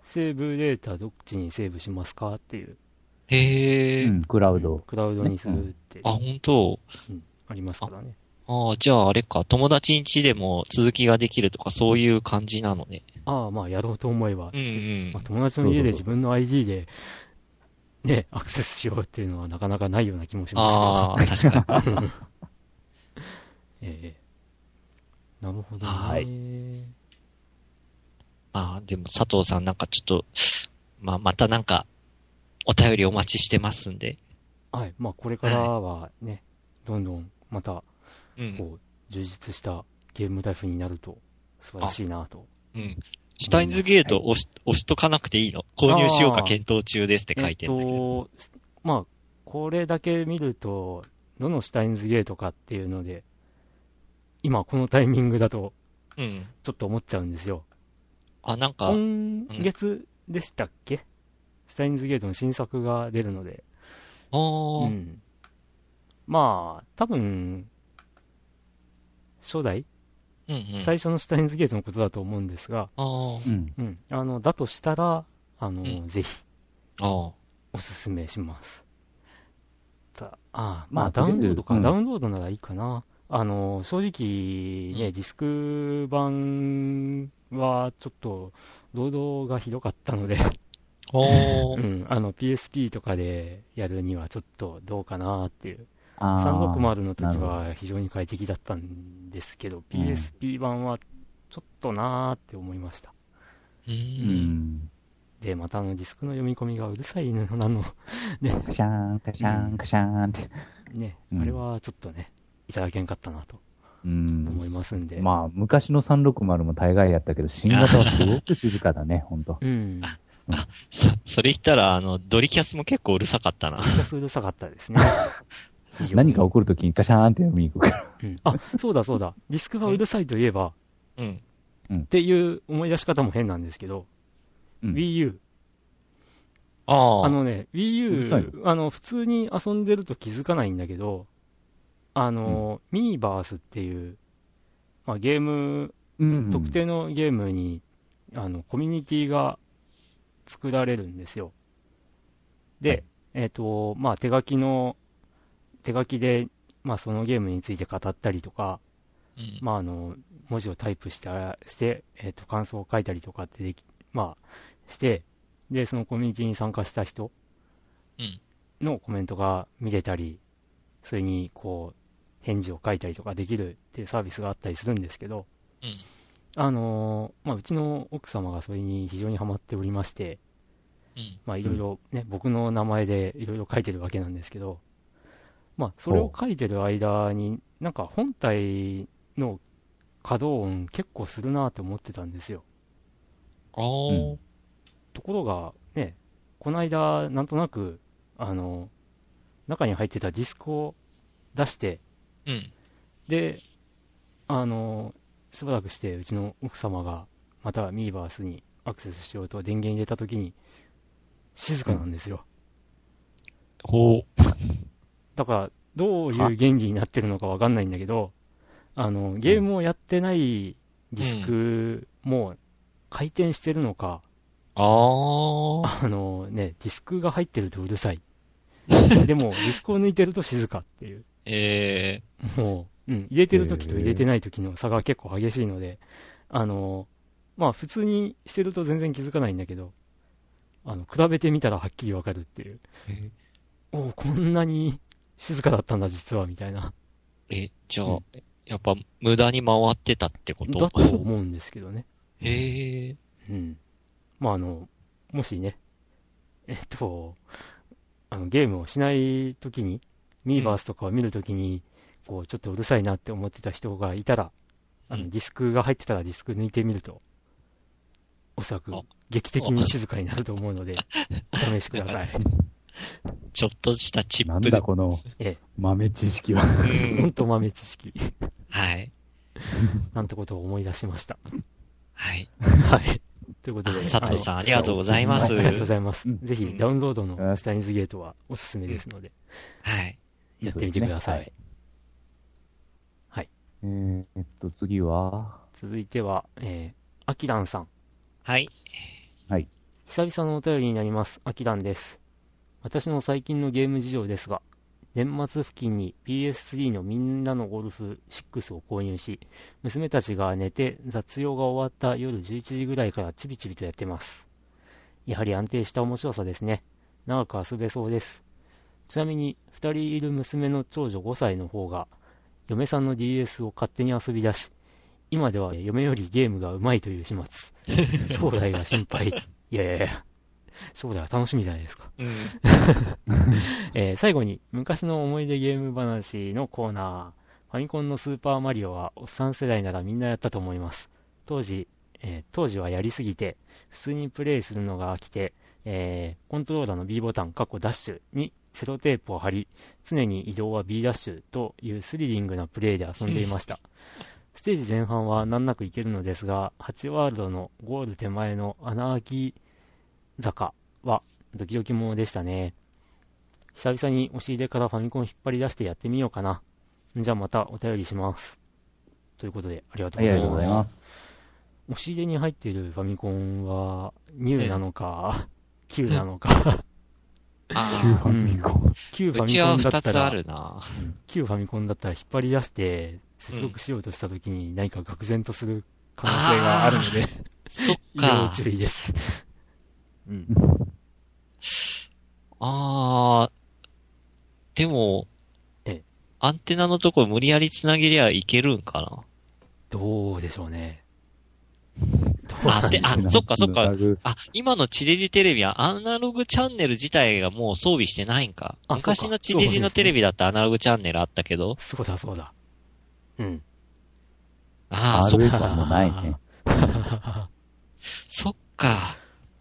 セーブデータどっちにセーブしますかっていう、へえ、うん、クラウド。クラウドにするって、あ、本当？ありますからね。ああ、じゃああれか、友達ん家でも続きができるとかそういう感じなのね。ああ、まあやろうと思えばうんうんまあ、。友達の家で自分の ID で、ね、アクセスしようっていうのはなかなかないような気もしまああ、確かに。すけど。ええなるほどね。はいまあ、でも佐藤さんなんかちょっと、まあ、またなんか、お便りお待ちしてますんで。はい。まあ、これからはね、どんどんまた、うん。こう、充実したゲームライフになると素晴らしいなと。うん。シュタインズゲート押し、押しとかなくていいの？購入しようか検討中ですって書いてるんだけど。えっと、まあ、これだけ見ると、どのシュタインズゲートかっていうので、今このタイミングだと、うん。ちょっと思っちゃうんですよ。あ、なんか、今月でしたっけ、シュタインズゲートの新作が出るので、あーうん。まあ、多分、初代、うんうん。最初のシュタインズゲートのことだと思うんですが、うん。うん。あの、だとしたら、あの、うんぜひ。おすすめします。たああ、まあ、まあダウンロードか、うんダウンロードならいいかな。あの、正直ね、うんディスク版はちょっと、労働がひどかったので。うん、あの、PSP とかでやるにはちょっとどうかなっていう。あー360の時は非常に快適だったんですけど、うん PSP 版はちょっとなーって思いました。う。うんん。で、またあのディスクの読み込みがうるさいの、あの、*laughs* ね、カシャーン、カシャーン、カシャーンって。ね、うんあれはちょっとね、いただけんかったなとうん。思いますんで。まあ、昔の360も大概やったけど、新型はすごく静かだね、ほんと。うん。そ、それ言ったら、あの、ドリキャスも結構うるさかったな。キャスうるさかったですね。*laughs* 何か起こるときにカシャーンって読みに行くから。うんあ、そうだそうだ。ディスクがうるさいといえば、うん。っていう思い出し方も変なんですけど、うん Wii U。ああ。あのね、Wii U、あの、普通に遊んでると気づかないんだけど、あの、ミーバースっていう、まあ、ゲーム、うん特定のゲームに、あの、コミュニティが作られるんですよ。で、はいえっ、と、まあ、手書きの、手書きで、まあ、そのゲームについて語ったりとか、うん。まあ、あの、文字をタイプしたして、えっ、と、感想を書いたりとかってでき、まあ、して、で、そのコミュニティに参加した人うんのコメントが見れたり、それに、こう、返事を書いたりとかできるっていうサービスがあったりするんですけど、うん。あのーまあ、うちの奥様がそれに非常にハマっておりまして、うん。まあ、いろいろね、僕の名前でいろいろ書いてるわけなんですけど、まあ、それを書いてる間に、なんか本体の稼働音結構するなって思ってたんですよ。ああ。ところが、ね、この間、なんとなく、あの、中に入ってたディスクを出して、うん。で、あの、しばらくして、うちの奥様が、またミーバースにアクセスしようと電源入れたときに、静かなんですよ。ほう。だから、どういう原理になってるのかわかんないんだけど、あの、ゲームをやってないディスクも回転してるのか、ああ。あのね、ディスクが入ってるとうるさい。*laughs* でも、ディスクを抜いてると静かっていう。えもう、うん、入れてる時と入れてない時の差が結構激しいので、あの、まあ普通にしてると全然気づかないんだけど、あの、比べてみたらはっきりわかるっていう。ー、おおこんなに静かだったんだ実は、みたいな。え、じゃあ、うんやっぱ無駄に回ってたってこと？だと思うんですけどね。へえ。うん。まああの、もしね、えっと、あの、ゲームをしない時に、ミーバースとかを見るときに、こう、ちょっとうるさいなって思ってた人がいたら、あの、うんディスクが入ってたらディスク抜いてみると、おそらくあ、劇的に静かになると思うので、*laughs* お試しください。*laughs* *laughs* ちょっとしたチなんップで。だこのえ豆知識は。うんほんと豆知識、はい。なんてことを思い出しました。はい。はい。ということで。佐藤さん、ありがとうございます。はいありがとうございます。うんぜひ、ダウンロードのシュタインズゲートはおすすめですので、はい。やってみてください。えーえっと、次は、続いては、えー、アキランさん。はい。はい。久々のお便りになります。アキランです。私の最近のゲーム事情ですが、年末付近に PS3 のみんなのゴルフ6を購入し、娘たちが寝て雑用が終わった夜11時ぐらいからちびちびとやってます。やはり安定した面白さですね。長く遊べそうです。ちなみに、2人いる娘の長女5歳の方が、嫁さんの DS を勝手に遊び出し、今では嫁よりゲームが上手いという始末。*laughs* 将来が心配。いやいやいや、将来は楽しみじゃないですか。うん。*laughs* えー最後に、昔の思い出ゲーム話のコーナー。ファミコンのスーパーマリオは、おっさん世代ならみんなやったと思います。当時、えー当時はやりすぎて、普通にプレイするのが飽きて、えーコントローラーの B ボタン、過去ダッシュにセロテープを貼り、常に移動は B ダッシュというスリリングなプレイで遊んでいました。ステージ前半は難なくいけるのですが、8ワールドのゴール手前の穴あき坂はドキドキものでしたね。久々に押し入れからファミコン引っ張り出してやってみようかな。じゃあまたお便りします。ということで、ありがとうございありがとうございま。ますす。押し入れに入っているファミコンは、ニューなのか、旧なのか、あ旧ファミコン。旧ファミコうちはンだったら二つあ、るな。旧ファミコンだったら引っ張り出して、接続しようとした時に何か愕然とする可能性があるので、そっ要か。注意です。うん。*laughs* あー。でもええ、アンテナのとこ無理やり繋げりゃいけるんかな？どうでしょうね。どうなんで、あであ、そっかそっか *laughs* あ、今の地デジテレビはアナログチャンネル自体がもう装備してないんか。あ昔の地デジのテレビだったらアナログチャンネルあったけど。そうだそうだ。うん。ああ、そっか。感もないね。*laughs* そっか。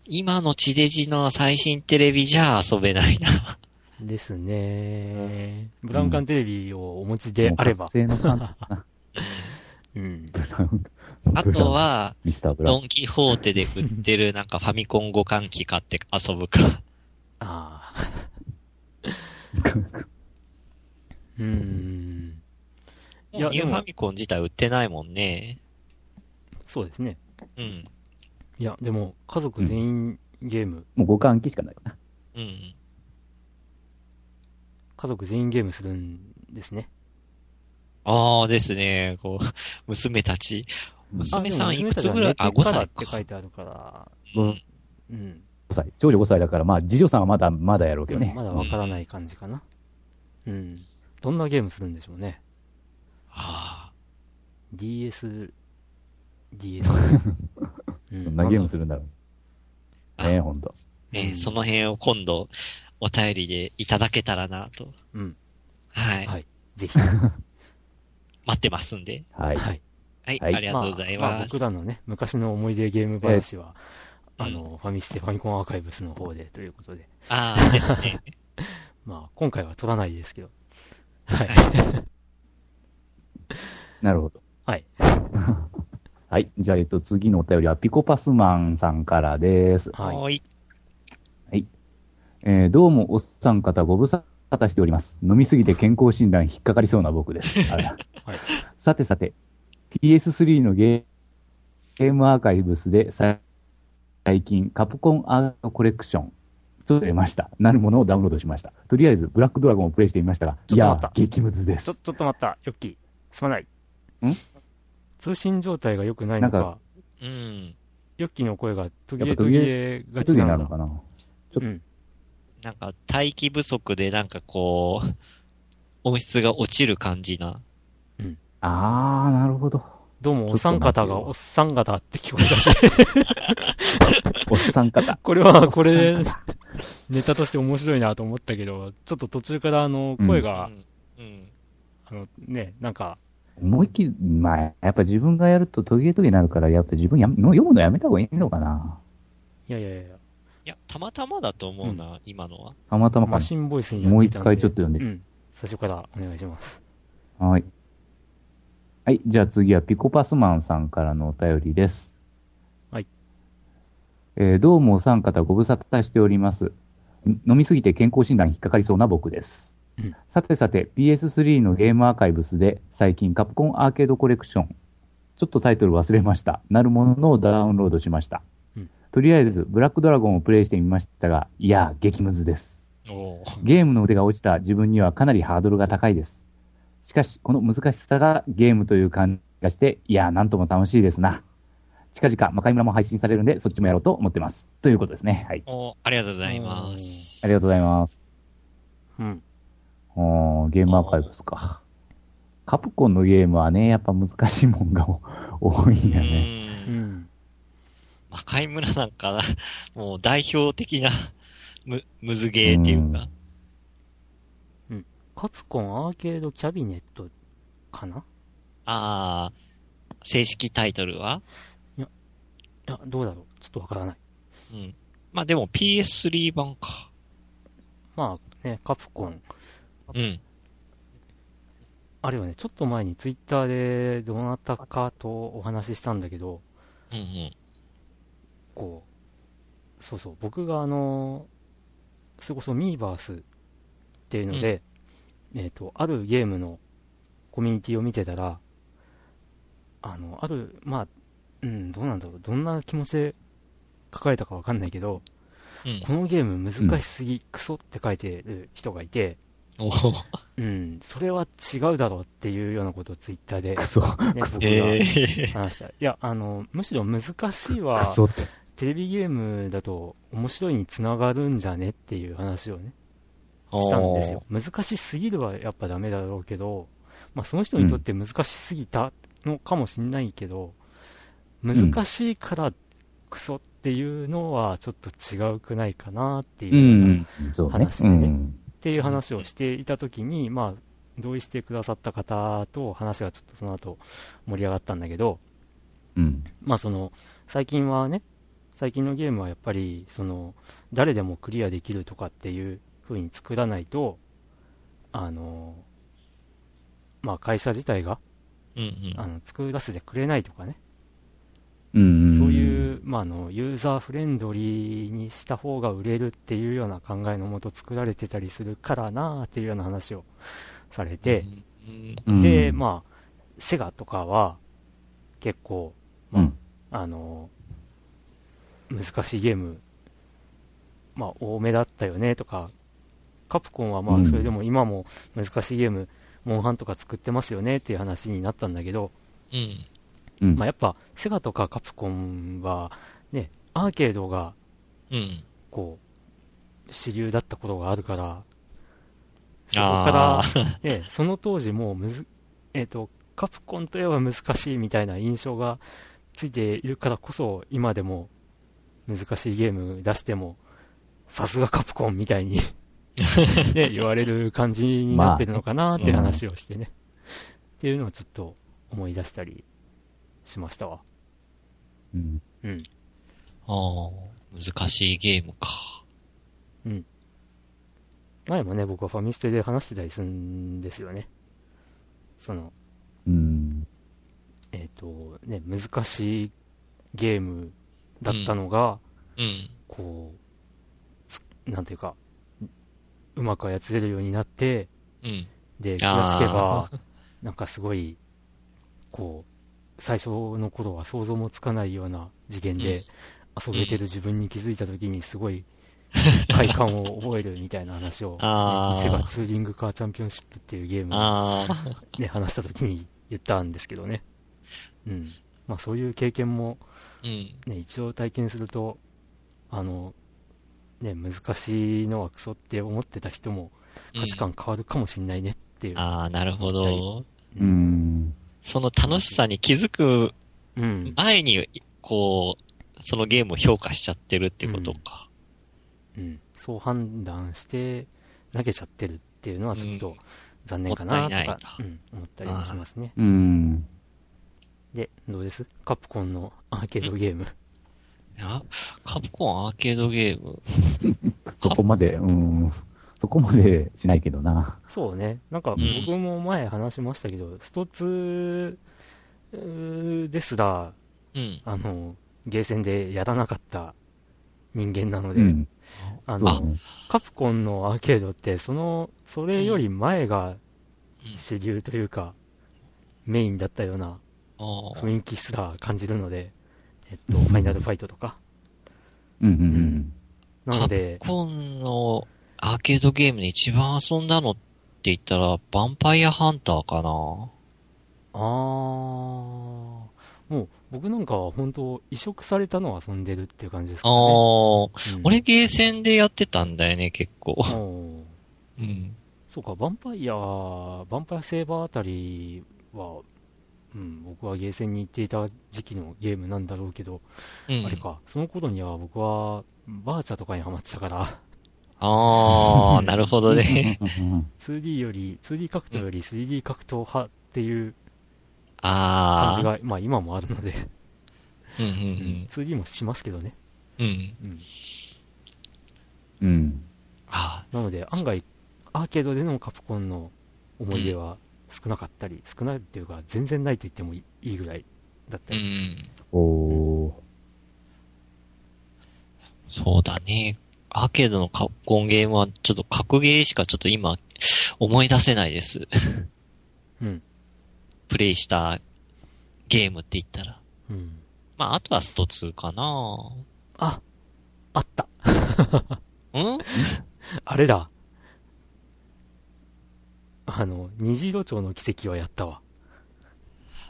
今の地デジの最新テレビじゃ遊べないな。ですね。ブラウン管テレビをお持ちであればもう。覚醒の感ですな。*laughs* うん。あと、は、ミスターブラウン。ドンキホーテで売ってるなんかファミコン互換機買って遊ぶか。ああ。*laughs* うーん。いやニューファミコン自体売ってないもんね。そうですね。うん。いや、でも、家族全員ゲーム、もう互換機しかないよな。うん。家族全員ゲームするんですね。ああですね、こう、*laughs* 娘たち。娘さんいくつぐらい？あ、5あでも娘たちは寝てかって書か。いてあるから、うん。うん。5歳。長女5歳だから、まあ、次女さんはまだ、まだやろうけどね。まだわからない感じかな。うん。どんなゲームするんでしょうね。あ DS、DS。*laughs* うどんなゲームするるんだろう。あ。ねえ、ほんと。ね、うんその辺を今度、お便りでいただけたらなと。うん。はい。はいぜひ。*laughs* 待ってますんで。はい。はい。はい、はいありがとうございます。僕らのね、昔の思い出ゲーム話は、あの、ファミステファミコンアーカイブスの方でということで、ああ、ですね。*laughs* まあ、今回は取らないですけど。はい。*laughs* なるほど。はい。はい。じゃあ、えっと、次のお便りは、ピコパスマンさんからです。はい。はい。えーどうも、おっさん方ご無沙汰しております。飲みすぎて健康診断引っかかりそうな僕です。*laughs* はいさてさて、PS3 のゲームアーカイブスでさ最近、カプコンアートコレクション、と出ました。なるものをダウンロードしました。とりあえず、ブラックドラゴンをプレイしてみましたが、いやちょっと待ったー、激ムズでちょ、す。ちょっと待った、ヨッキー。すまない。ん？通信状態が良くないのか、なんかうん。ヨッキーの声が途切れ途切切れれがちなんだ。になるのかなうん。なんか、待機不足でなんかこう、音質が落ちる感じな。あー、なるほど。どうも、お三方がおっさん方って聞こえたし、*laughs* おっさん方。これは、これでネタとして面白いなと思ったけど、ちょっと途中からあの、声が、うん。うん。あの、ね、なんか、思いっきり、まあ、やっぱ自分がやると途切れ途切れになるから、やっぱ自分やの読むのやめた方がいいのかな。いやいやいや、いや、たまたまだと思うな、今のは。たまたまかな。マシンボイスにやっていたので。もう一回ちょっと読んでうん。最初からお願いします。はい。はい。じゃあ次はピコパスマンさんからのお便りです。はい。えーどうもお三方ご無沙汰しております。ん飲みすぎて健康診断に引っかかりそうな僕です。うんさてさて、PS3 のゲームアーカイブスで最近カプコンアーケードコレクション、ちょっとタイトル忘れました。なるものをダウンロードしました。うんとりあえず、ブラックドラゴンをプレイしてみましたが、いやー、激ムズです。ゲームの腕が落ちた自分にはかなりハードルが高いです。しかし、この難しさがゲームという感じがして、いやー、なんとも楽しいですな。近々、魔界村も配信されるんで、そっちもやろうと思ってます。ということですね。はい。おーありがとうございます。ありがとうございます。うん。おーゲームアーカイブスか。カプコンのゲームはね、やっぱ難しいもんが *laughs* 多いんやね。うんうん。魔界村なんかな、*laughs* もう代表的な、む、むずゲーっていうか。カプコンアーケードキャビネットかな？ああ、正式タイトルは？いや、どうだろう？ちょっとわからない。うん。まあでも PS3 版か。まあね、カプコン。うん。あれはね、ちょっと前にツイッターでどなたかとお話ししたんだけど、うんうん。こう、そうそう、僕があの、それこそミーバースっていうので、えっ、と、あるゲームのコミュニティを見てたら、あの、ある、まあ、うん、どうなんだろう、どんな気持ちで書かれたかわかんないけど、うん。このゲーム難しすぎ、クソって書いてる人がいて、うん、それは違うだろうっていうようなことをツイッターで、ね、話した。いや、あの、むしろ難しいは。テレビゲームだと面白いにつながるんじゃねっていう話をね、したんですよ。難しすぎるはやっぱダメだろうけど、まあその人にとって難しすぎたのかもしんないけど、難しいからクソっていうのはちょっと違うくないかなっていう。話でね。うんっていう話をしていたときに、まあ、同意してくださった方と話がちょっとその後盛り上がったんだけど、うん。まあその、最近はね、最近のゲームはやっぱり、その、誰でもクリアできるとかっていう風に作らないと、あの、まあ会社自体が、うんうん。あの、作らせてくれないとかね、うん。そういう、まああの、ユーザーフレンドリーにした方が売れるっていうような考えのもと作られてたりするからなっていうような話をされて、うん、うん、で、まあ、セガとかは、結構、まあ、うん。あの、難しいゲーム、まあ、多めだったよねとか、カプコンはまあ、うん。それでも今も難しいゲーム、モンハンとか作ってますよねっていう話になったんだけど、うん。うんまあ、やっぱ、セガとかカプコンは、ね、アーケードが、うん。こう、主流だったことがあるから、そこからあ、あ、で、その当時もうむず、えっ、と、カプコンといえば難しいみたいな印象がついているからこそ、今でも難しいゲーム出しても、さすがカプコンみたいに *laughs* ね、言われる感じになってるのかなって話をしてね。っていうのをちょっと思い出したりしましたわ。うん。うん。ああ、難しいゲームか。前もね、僕はファミステで話してたりするんですよね。その、うん。えっ、と、ね、難しいゲームだったのが、うん。こう、つなんていうか、うまく操れるようになって、うん。で、気がつけば、なんかすごい、こう、最初の頃は想像もつかないような次元で遊べてる自分に気づいた時にすごい *laughs* 快感を覚えるみたいな話を、ね、セガツーリングカーチャンピオンシップっていうゲームをああ、ね、*laughs* 話した時に言ったんですけどね。うん。まあそういう経験もうん。ね、一応体験すると、あの、ね、難しいのはクソって思ってた人も価値観変わるかもしんないねっていう。ああ、なるほど。うん。その楽しさに気づくうん。前に、こう、そのゲームを評価しちゃってるってことか。うん。そう判断して投げちゃってるっていうのはちょっとうん残念かなともったいないか、うん、思ったりもしますね。うん。で、どうです？カプコンのアーケードゲーム。いや、カプコンアーケードゲーム。*laughs* そこまで、うん。そこまでしないけどな。そうね。なんかうん僕も前話しましたけど、ストツーですら、うん。あの、ゲーセンでやらなかった人間なので、うん。あの、ねカプコンのアーケードって、その、それより前がうん主流というか、メインだったような雰囲気すら感じるので、えっと、ファイナルファイトとか。うんうんうん。なので、カプコンのアーケードゲームで一番遊んだのって言ったら、ヴァンパイアハンターかな。あー、もう僕なんかは本当移植されたのを遊んでるっていう感じですかあね。ー、うん俺ゲーセンでやってたんだよね、結構。*laughs* うん。そうか、ヴァンパイア、ヴァンパイアセーバーあたりは、うん、僕はゲーセンに行っていた時期のゲームなんだろうけど、うん。あれか、その頃には僕はバーチャとかにハマってたから、あー、なるほどね。うんうん。2D より、2D 格闘より 3D 格闘派っていうあー。感じが、まあ今もあるので、うんううんん 2D もしますけどね。うん。うん。うん。うん。あなので案外、アーケードでのカプコンの思い出は少なかったり、少ないっていうか全然ないと言ってもいいぐらいだったー。うり。ん。おー。そうだね。アーケードのカプコンゲームはちょっと格ゲーしかちょっと今思い出せないです。うん。プレイしたゲームって言ったら。うん。まあ、あとはスト2かなあ、あった。うん？*laughs* あれだ。あの、虹色町の奇跡はやったわ。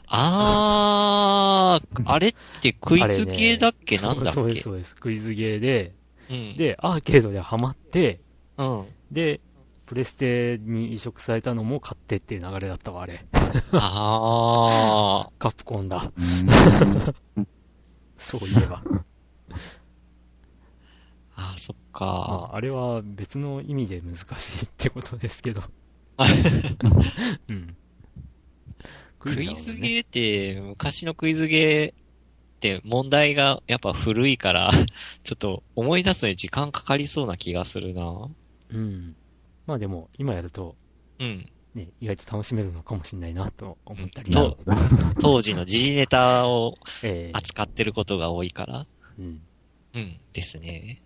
あー、あれってクイズゲーだっけ、なんだっけ？そうです、そうです。クイズゲーで、うん。で、アーケードでハマって、うん。で、プレステに移植されたのも買ってっていう流れだったわ、あれ。*laughs* あカプコンだ。うん *laughs* そういえば。ー。あー、そっあか。あれは別の意味で難しいってことですけど。*laughs* うん。クイズゲーって、昔のクイズゲーって問題がやっぱ古いから、*laughs* ちょっと思い出すのに時間かかりそうな気がするな。うん。まあでも、今やると、うん。ね、意外と楽しめるのかもしれないなと思ったり。と *laughs* 当時の時事ネタをええ扱ってることが多いから。うん。うん。ですね。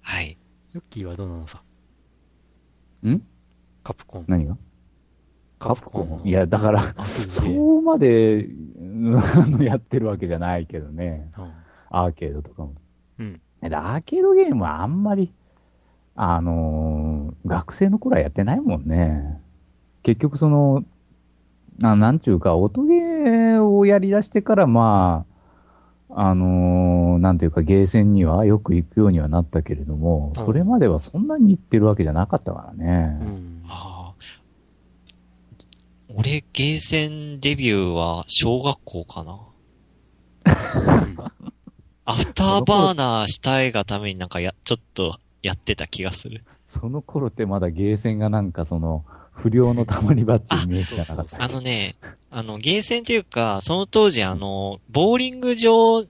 はい。ヨッキーはどうなのさ？ん？カプコン。何が？カプコのンいや、だから、そゲーこまで、*laughs* やってるわけじゃないけどね。うんアーケードとかも。うん。でアーケードゲームはあんまり、あのー学生の頃はやってないもんね。結局その、あなんちゅうか、音ゲーをやり出してから、まあ、あのーなんていうか、ゲーセンにはよく行くようにはなったけれども、うんそれまではそんなに行ってるわけじゃなかったからね。うん。ああ。俺、ゲーセンデビューは小学校かな？*laughs* アフターバーナーしたいがためになんかや、ちょっとやってた気がする。その頃ってまだゲーセンがなんかその、不良のたまり場っていうイメージがなかった。あのね、あの、ゲーセンっていうか、その当時あの、ボーリング場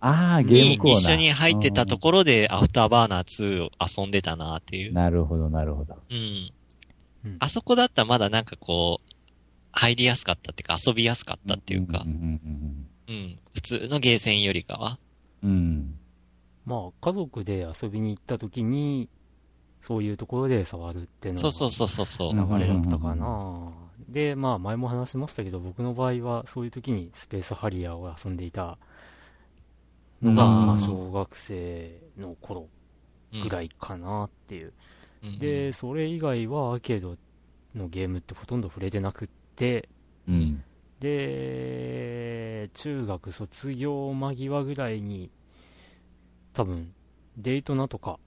ああ、ゲームコーナー。一緒に入ってたところで、アフターバーナー2を遊んでたなっていう。なるほど、なるほど。うんうん。あそこだったらまだなんかこう、入りやすかったっていうか、遊びやすかったっていうか。う、ん。普通のゲーセンよりかは。うん。まあ、家族で遊びに行った時に、そういうところで触るっていうのがそうそうそうそう。流れだったかな。で、まあ、前も話しましたけど、僕の場合は、そういう時にスペースハリアーを遊ん。でいたのが、まあ、小学生の頃ぐらいかなっていう。で、、それ以外はアーケードのゲームってほとん。ど触れてなくって、うん。で、中学卒業間際ぐらいに、多分、デイトナとか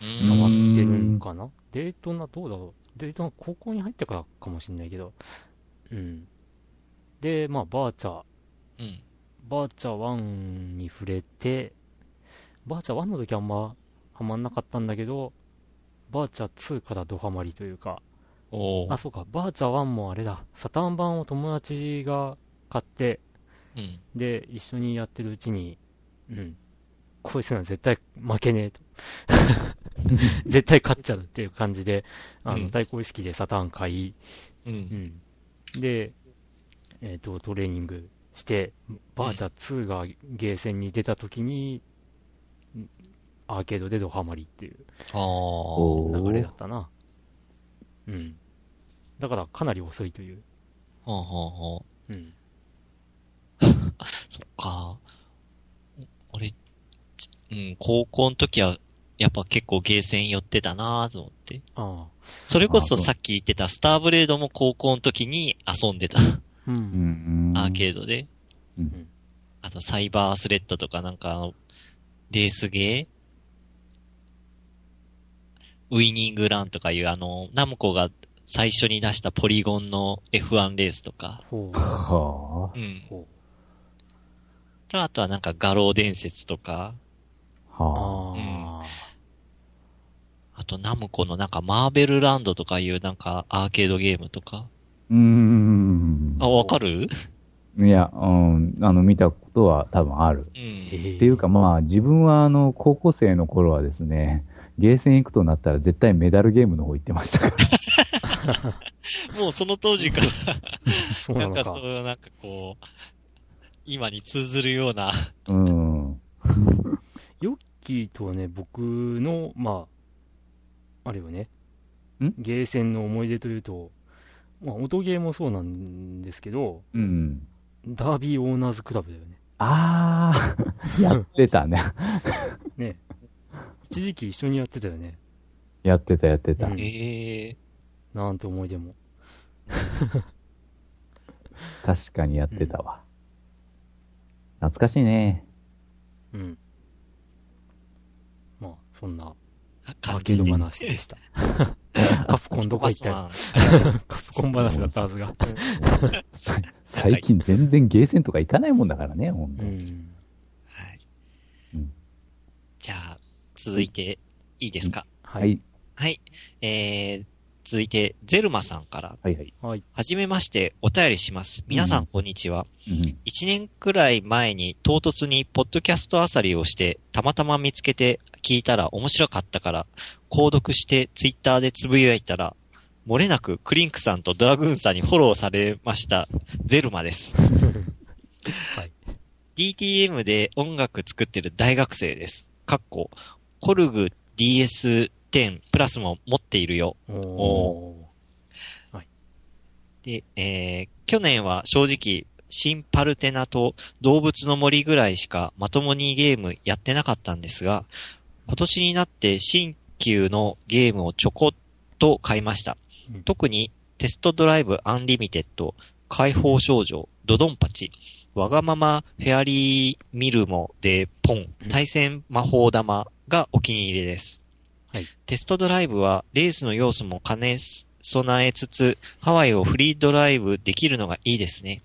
うん触ってるんかな？デイトナどうだろう？デイトナ高校に入ってからかもしんないけど。うん。で、まあ、バーチャー、うん。バーチャー1に触れて、バーチャー1の時あんまハマんなかったんだけど、バーチャー2からドハマりというか、あ、そうか、バーチャー1もあれだ、サターン版を友達が買って、うん。で、一緒にやってるうちに、うん、こいつら絶対負けねえと。*laughs* 絶対勝っちゃうっていう感じで、あの、うん対抗意識でサターン買い、う。うんん。で、えっ、と、トレーニングして、バーチャー2がゲーセンに出た時に、アーケードでドハマりっていう流れだったな。うん。だからかなり遅いという。ほうほうほう。うん。*laughs* そっか。俺、ちうん、高校の時は、やっぱ結構ゲーセン寄ってたなと思って。ああ。それこそさっき言ってたスターブレードも高校の時に遊んでた。う。うんん。アーケーードで。うんあとサイバースレッドとかなんかあの、レースゲーウィニングランとかいうあの、ナムコが最初に出したポリゴンの F1 レースとか。ほう。はうん。ほとあとはなんか画廊伝説とか。あ。う。はあとナムコのなんかマーベルランドとかいうなんかアーケードゲームとか。うーん。あ、わかる？いや、うん、あの、見たことは多分ある。うん。えっていうかまあ、自分はあの、高校生の頃はですね、ゲーセン行くとなったら絶対メダルゲームの方行ってましたから。*laughs* もうその当時から、*laughs* そうなんのかなかそ。う、なんかこう、今に通ずるような。うん。ヨッキーとはね、僕の、まあ、あれよね。ん？ゲーセンの思い出というと、まあ、音ゲーもそうなんですけど、うん。ダービーオーナーズクラブだよね。あー、*laughs* やってたね。ね。一時期一緒にやってたよね。やってた、やってた。うんええなんて思い出も。*laughs* 確かにやってたわ。懐かしいね。うん。まあ、そんな、ー。アーケード話でした。カプコンどこ行ったよ。よ。*laughs* *laughs* カプコン話だったはずが。さ最近全然ゲーセンとか行かないもんだからね、ほんと。うん。はいうん。じゃあ、続いて、いいですか、は。はいい。はい。えー、続いて、ゼルマさんから、はいはい。はい。はじめまして、お便りします。皆さん、こんにちは。うん。一年くらい前に唐突にポッドキャストあさりをして、たまたま見つけて聞いたら面白かったから、購読してツイッターでつぶやいたら、漏れなくクリンクさんとドラグーンさんにフォローされました、ゼルマです。*laughs* はい。DTM で音楽作ってる大学生です。かっこ、コルグ DS10 プラスも持っているよ。おー。で、えー、去年は正直、新パルテナと動物の森ぐらいしかまともにゲームやってなかったんですが、今年になって新旧のゲームをちょこっと買いましたうん。特にテストドライブアンリミテッド、解放少女、ドドンパチ、わがままフェアリーミルモでポン、対戦魔法玉がお気に入りです。はいテストドライブはレースの要素も兼ね備えつつ、ハワイをフリードライブできるのがいいですね。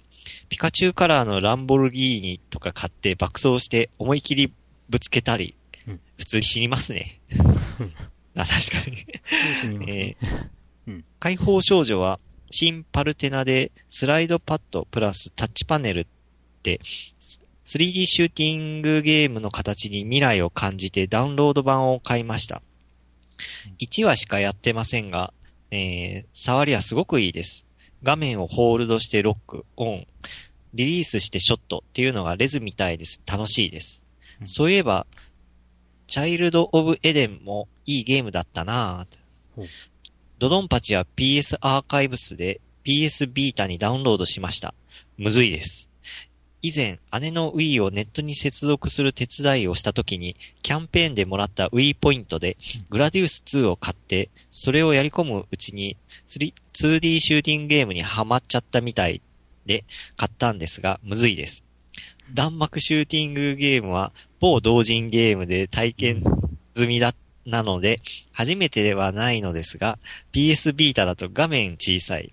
ピカチュウカラーのランボルギーニとか買って爆走して思い切りぶつけたり、うん普通に死にますね。*laughs* あ、確かに。通信にいますね。*laughs* 解放少女は、新パルテナでスライドパッドプラスタッチパネル 3D シューティングゲームの形に未来を感じてダウンロード版を買いました。1話しかやってませんが、えー、触りはすごくいいです。画面をホールドしてロック、オン、リリースしてショットっていうのがレズみたいです。楽しいです。うんそういえば、チャイルド・オブ・エデンもいいゲームだったなぁドドンパチは PS アーカイブスで PS ビータにダウンロードしました。むずいです。以前、姉の Wii をネットに接続する手伝いをした時に、キャンペーンでもらった Wii ポイントで、グラディウス2を買って、それをやり込むうちに、3 2D シューティングゲームにハマっちゃったみたいで、買ったんですが、むずいです。弾幕シューティングゲームは、某同人ゲームで体験済みだ、なので、初めてではないのですが、PS ビータだと画面小さい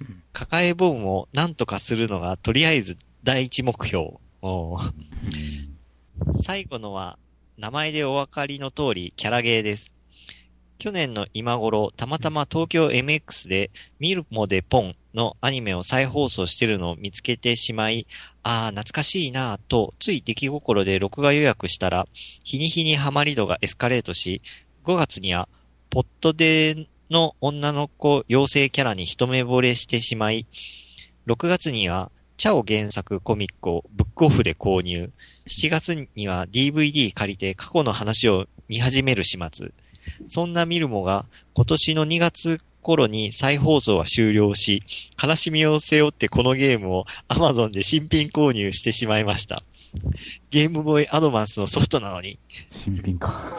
うん。抱えボムを何とかするのがとりあえず第一目標。最後のは、名前でお分かりの通り、キャラゲーです。去年の今頃、たまたま東京 MX で、ミルモでポンのアニメを再放送してるのを見つけてしまい、ああ、懐かしいなぁと、つい出来心で録画予約したら、日に日にハマり度がエスカレートし、5月には、ポットでの女の子養成キャラに一目惚れしてしまい、6月には、チャオ原作コミックをブックオフで購入。7月には DVD 借りて過去の話を見始める始末。そんなミルモが今年の2月頃に再放送は終了し、悲しみを背負ってこのゲームを Amazon で新品購入してしまいました。ゲームボーイアドバンスのソフトなのに。新品か。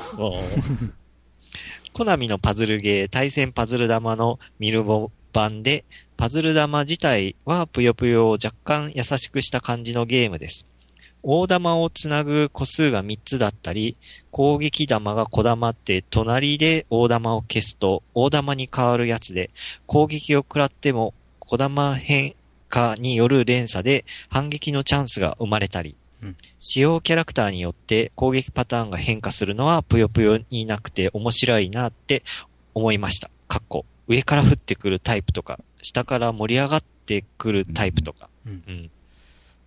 コナミのパズルゲー、対戦パズル玉のミルボ版で、パズル玉自体はぷよぷよを若干優しくした感じのゲームです。大玉をつなぐ個数が3つだったり、攻撃玉が小玉って隣で大玉を消すと大玉に変わるやつで、攻撃を食らっても小玉変化による連鎖で反撃のチャンスが生まれたり、うん使用キャラクターによって攻撃パターンが変化するのはぷよぷよになくて面白いなって思いました。かっこ。上から降ってくるタイプとか、下から盛り上がってくるタイプとか。うんうん。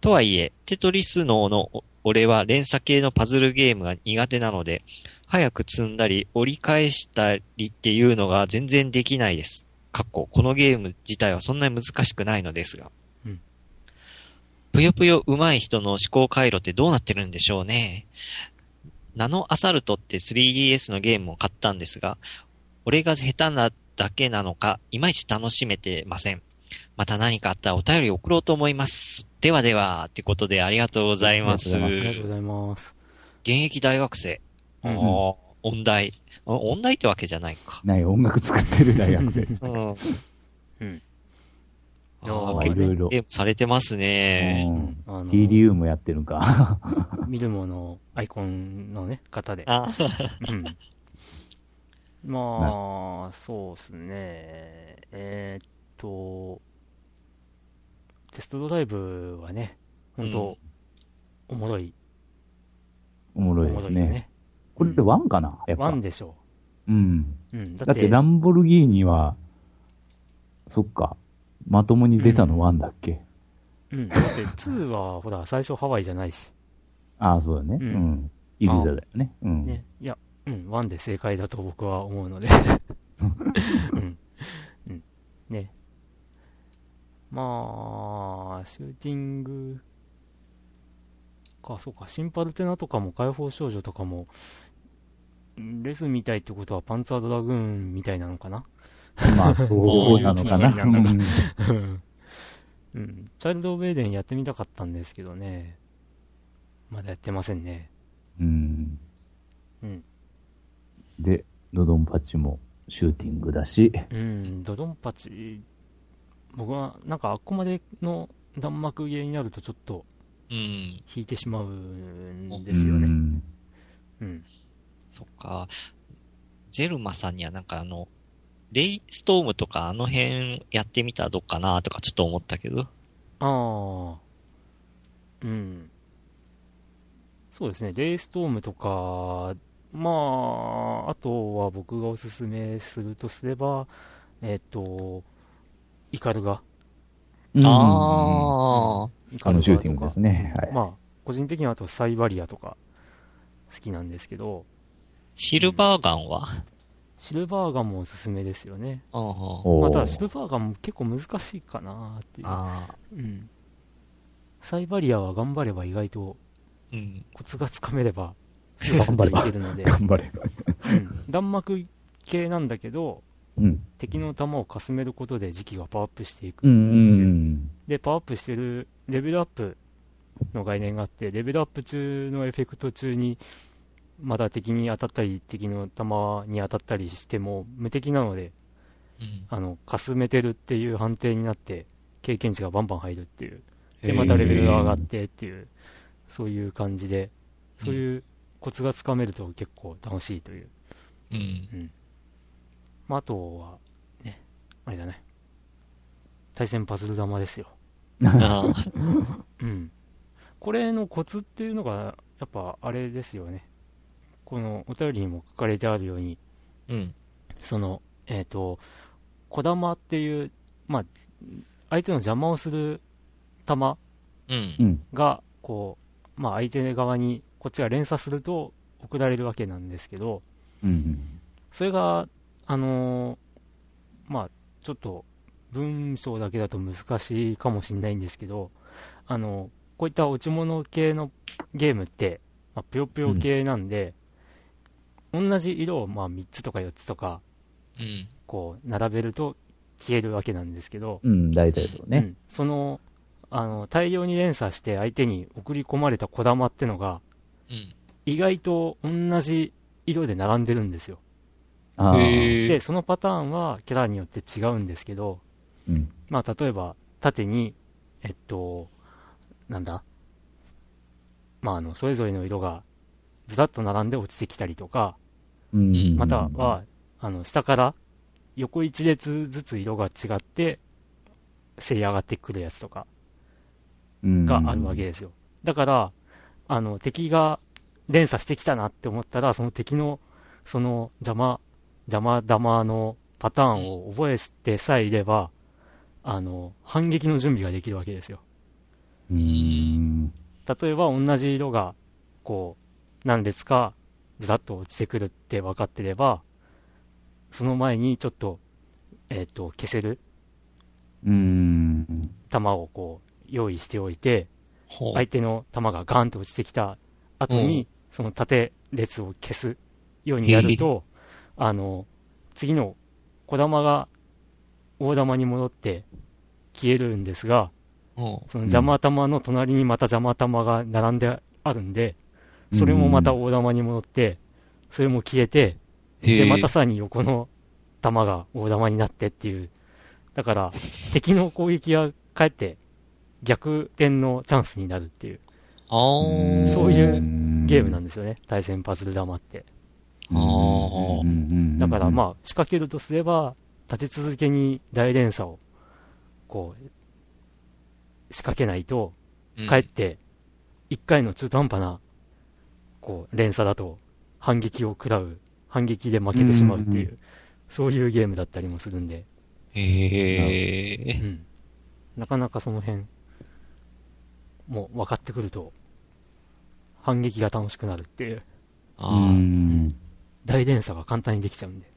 とはいえ、テトリス脳のお俺は連鎖系のパズルゲームが苦手なので、早く積んだり折り返したりっていうのが全然できないです。かっこ、このゲーム自体はそんなに難しくないのですが。うんぷよぷよ上手い人の思考回路ってどうなってるんでしょうね。ナノアサルトって 3DS のゲームを買ったんですが、俺が下手なだけなのか、いまいち楽しめてません。また何かあったらお便り送ろうと思います。ではでは、ってことでありがとうございます。ありがとうございます。現役大学生。あうんうんー音大。あ音大ってわけじゃないか。ない、音楽作ってる大学生。*laughs* うん。うん。あいろいろゲームされてますね。TDU もやってるんか。見るものアイコンのね、方で。あうん。まあ、そうですね。えーっと、テストドライブはね、本当、おもろい、おもろいですね。ね。これでワンかな？やっぱワン。でしょうん。う。うん。だだってランボルギーニは、そっか。まともに出たのワンだっけ、うん。だって2は、ほら、最初ハワイじゃないし。ああ、そうだね。ううんん。イリザだよね。うん。ね。いや、うん、ワンで正解だと僕は思うので。*laughs* うん。うん。ね。まあ、シューティングか、そうか、シンパルテナとかも解放少女とかも、レスみたいってことはパンツァードラグーンみたいなのかな？まあ、そうなのかな。そうん。チャイルド・オブ・エデンやってみたかったんですけどね。まだやってませんね。うん。うん。で、ドドンパチもシューティングだし、うん、ドドンパチ、僕はなんかあっこまでの弾幕ゲーになるとちょっとうん。引いてしまうんでですよね。うん。そっか。ゼルマさんにはなんかあの、レイストームとかあの辺やってみたらどっかなとかちょっと思ったけど。ああ。うん。そうですね。レイストームとか、まあ、あとは僕がおすすめするとすれば、えっ、と、イカルガ。うん。ああ。イカルガあのシューティングですね。はい。まあ、個人的にはあとサイバリアとか好きなんですけど、シルバーガンは？シルバーガンもおすすめですよね。ああ。おーまあ、ただシルバーガンも結構難しいかなっていう。ああ。うん。サイバリアは頑張れば意外とうん。コツがつかめれば、頑張れ。うん。弾幕系なんだけど、うん。敵の弾をかすめることで時期がパワーアップしていく。うんうんで、パワーアップしてるレベルアップの概念があって、レベルアップ中のエフェクト中に、まだ敵に当たったり、敵の弾に当たったりしても無敵なので、うん。あの、かすめてるっていう判定になって、経験値がバンバン入るっていう。で、またレベルが上がってっていう、そういう感じで、そういうコツがつかめると結構楽しいという。うん。まあ、あとは、ね、あれだね。対戦パズル玉ですよ。*laughs* うん。これのコツっていうのが、やっぱあれですよね。このお便りにも書かれてあるように、うん。その、えっ、と、小玉っていう、まあ、相手の邪魔をする玉うんう。ん。が、こう、まあ相手側にこっちが連鎖すると送られるわけなんですけど、うん。それが、あのーまあちょっと文章だけだと難しいかもしれないんですけど、あの、こういった落ち物系のゲームって、まあ、ぷよぷよ系なんで、同じ色をまあ3つとか4つとか、うん。こう、並べると消えるわけなんですけど、うん、大体そうね。うんその、あの、大量に連鎖して相手に送り込まれた小玉ってのが、うん。意外と同じ色で並んでるんですよ。で、そのパターンはキャラによって違うんですけど、うん。まあ、例えば、縦に、えっと、なんだ？まあ、あの、それぞれの色がずらっと並んで落ちてきたりとか、うん。または、あの、下から横一列ずつ色が違って、せり上がってくるやつとかがあるわけですよ。だから、あの、敵が連鎖してきたなって思ったら、その敵の、その邪魔、邪魔玉のパターンを覚えてさえいれば、あの、反撃の準備ができるわけですよ。うん。例えば同じ色が、こう、何列かずらっと落ちてくるって分かってれば、その前にちょっと、えっ、と、消せるうん。弾をこう、用意しておいて。相手の弾がガーンと落ちてきた後に、その縦列を消すようにやると、あの、次の小玉が大玉に戻って消えるんですが、その邪魔玉の隣にまた邪魔玉が並んであるんで、それもまた大玉に戻って、それも消えて、で、またさらに横の玉が大玉になってっていう。だから、敵の攻撃がかえって逆転のチャンスになるっていうそういうゲームなんですよね。対戦パズル玉って。だからまあ、仕掛けるとすれば、立て続けに大連鎖を、こう、仕掛けないと、うんかえって、一回の中途半端な、こう、連鎖だと、反撃を食らう、反撃で負けてしまうっていう、そういうゲームだったりもするんで、へえ。うん。なかなかその辺、もう分かってくると、反撃が楽しくなるっていう、あうーん。大連鎖が簡単にできちゃうんで。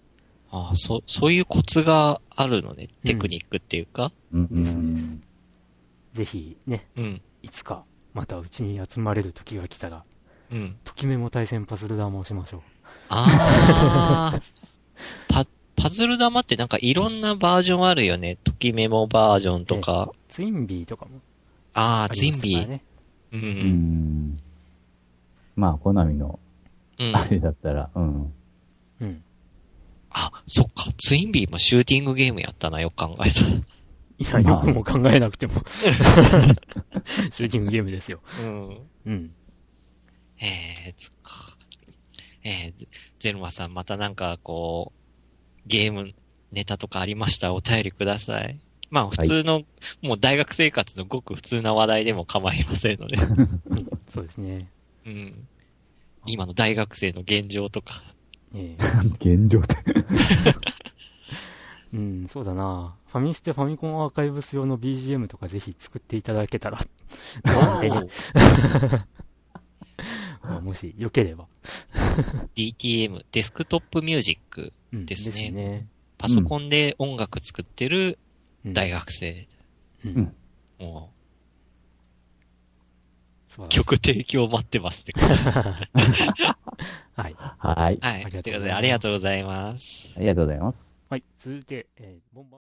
あー、そ、そういうコツがあるのね。テクニックっていうか。うんですですぜひね、うん。いつか、またうちに集まれる時が来たら、うん。ときめも対戦パズル玉をしましょう。ああ。*laughs* パ、パズル玉ってなんかいろんなバージョンあるよね。ときメモバージョンとか。ツインビーとかもああ、あツインビー。う。うんん。まあ、コナミの、うん。あれだったら、うん。うん。あ、そっか。ツインビーもシューティングゲームやったな、よく考えたら。いや、よくも考えなくても。*laughs* シューティングゲームですよ。うん。うん。えー、つか。えー、ゼルマさん、またなんかこう、ゲームネタとかありました？らお便りください。まあ、普通の、もう大学生活のごく普通な話題でも構いませんので。*laughs* そうですね。うん。今の大学生の現状とか。え *laughs* 現状で。え *laughs* うん、そうだな。ファミステファミコンアーカイブス用の BGM とかぜひ作っていただけたら。なんてね。まあもし、よければ。DTM、デスクトップミュージック。うん、ですねね。パソコンで音楽作ってるうん大学生。うんうんもう、曲提供待ってますって。*laughs* はい。はい。はい。ありがとうございますということで、ありがとうございます。ありがとうございます。はい。続いて、えー、ボンバ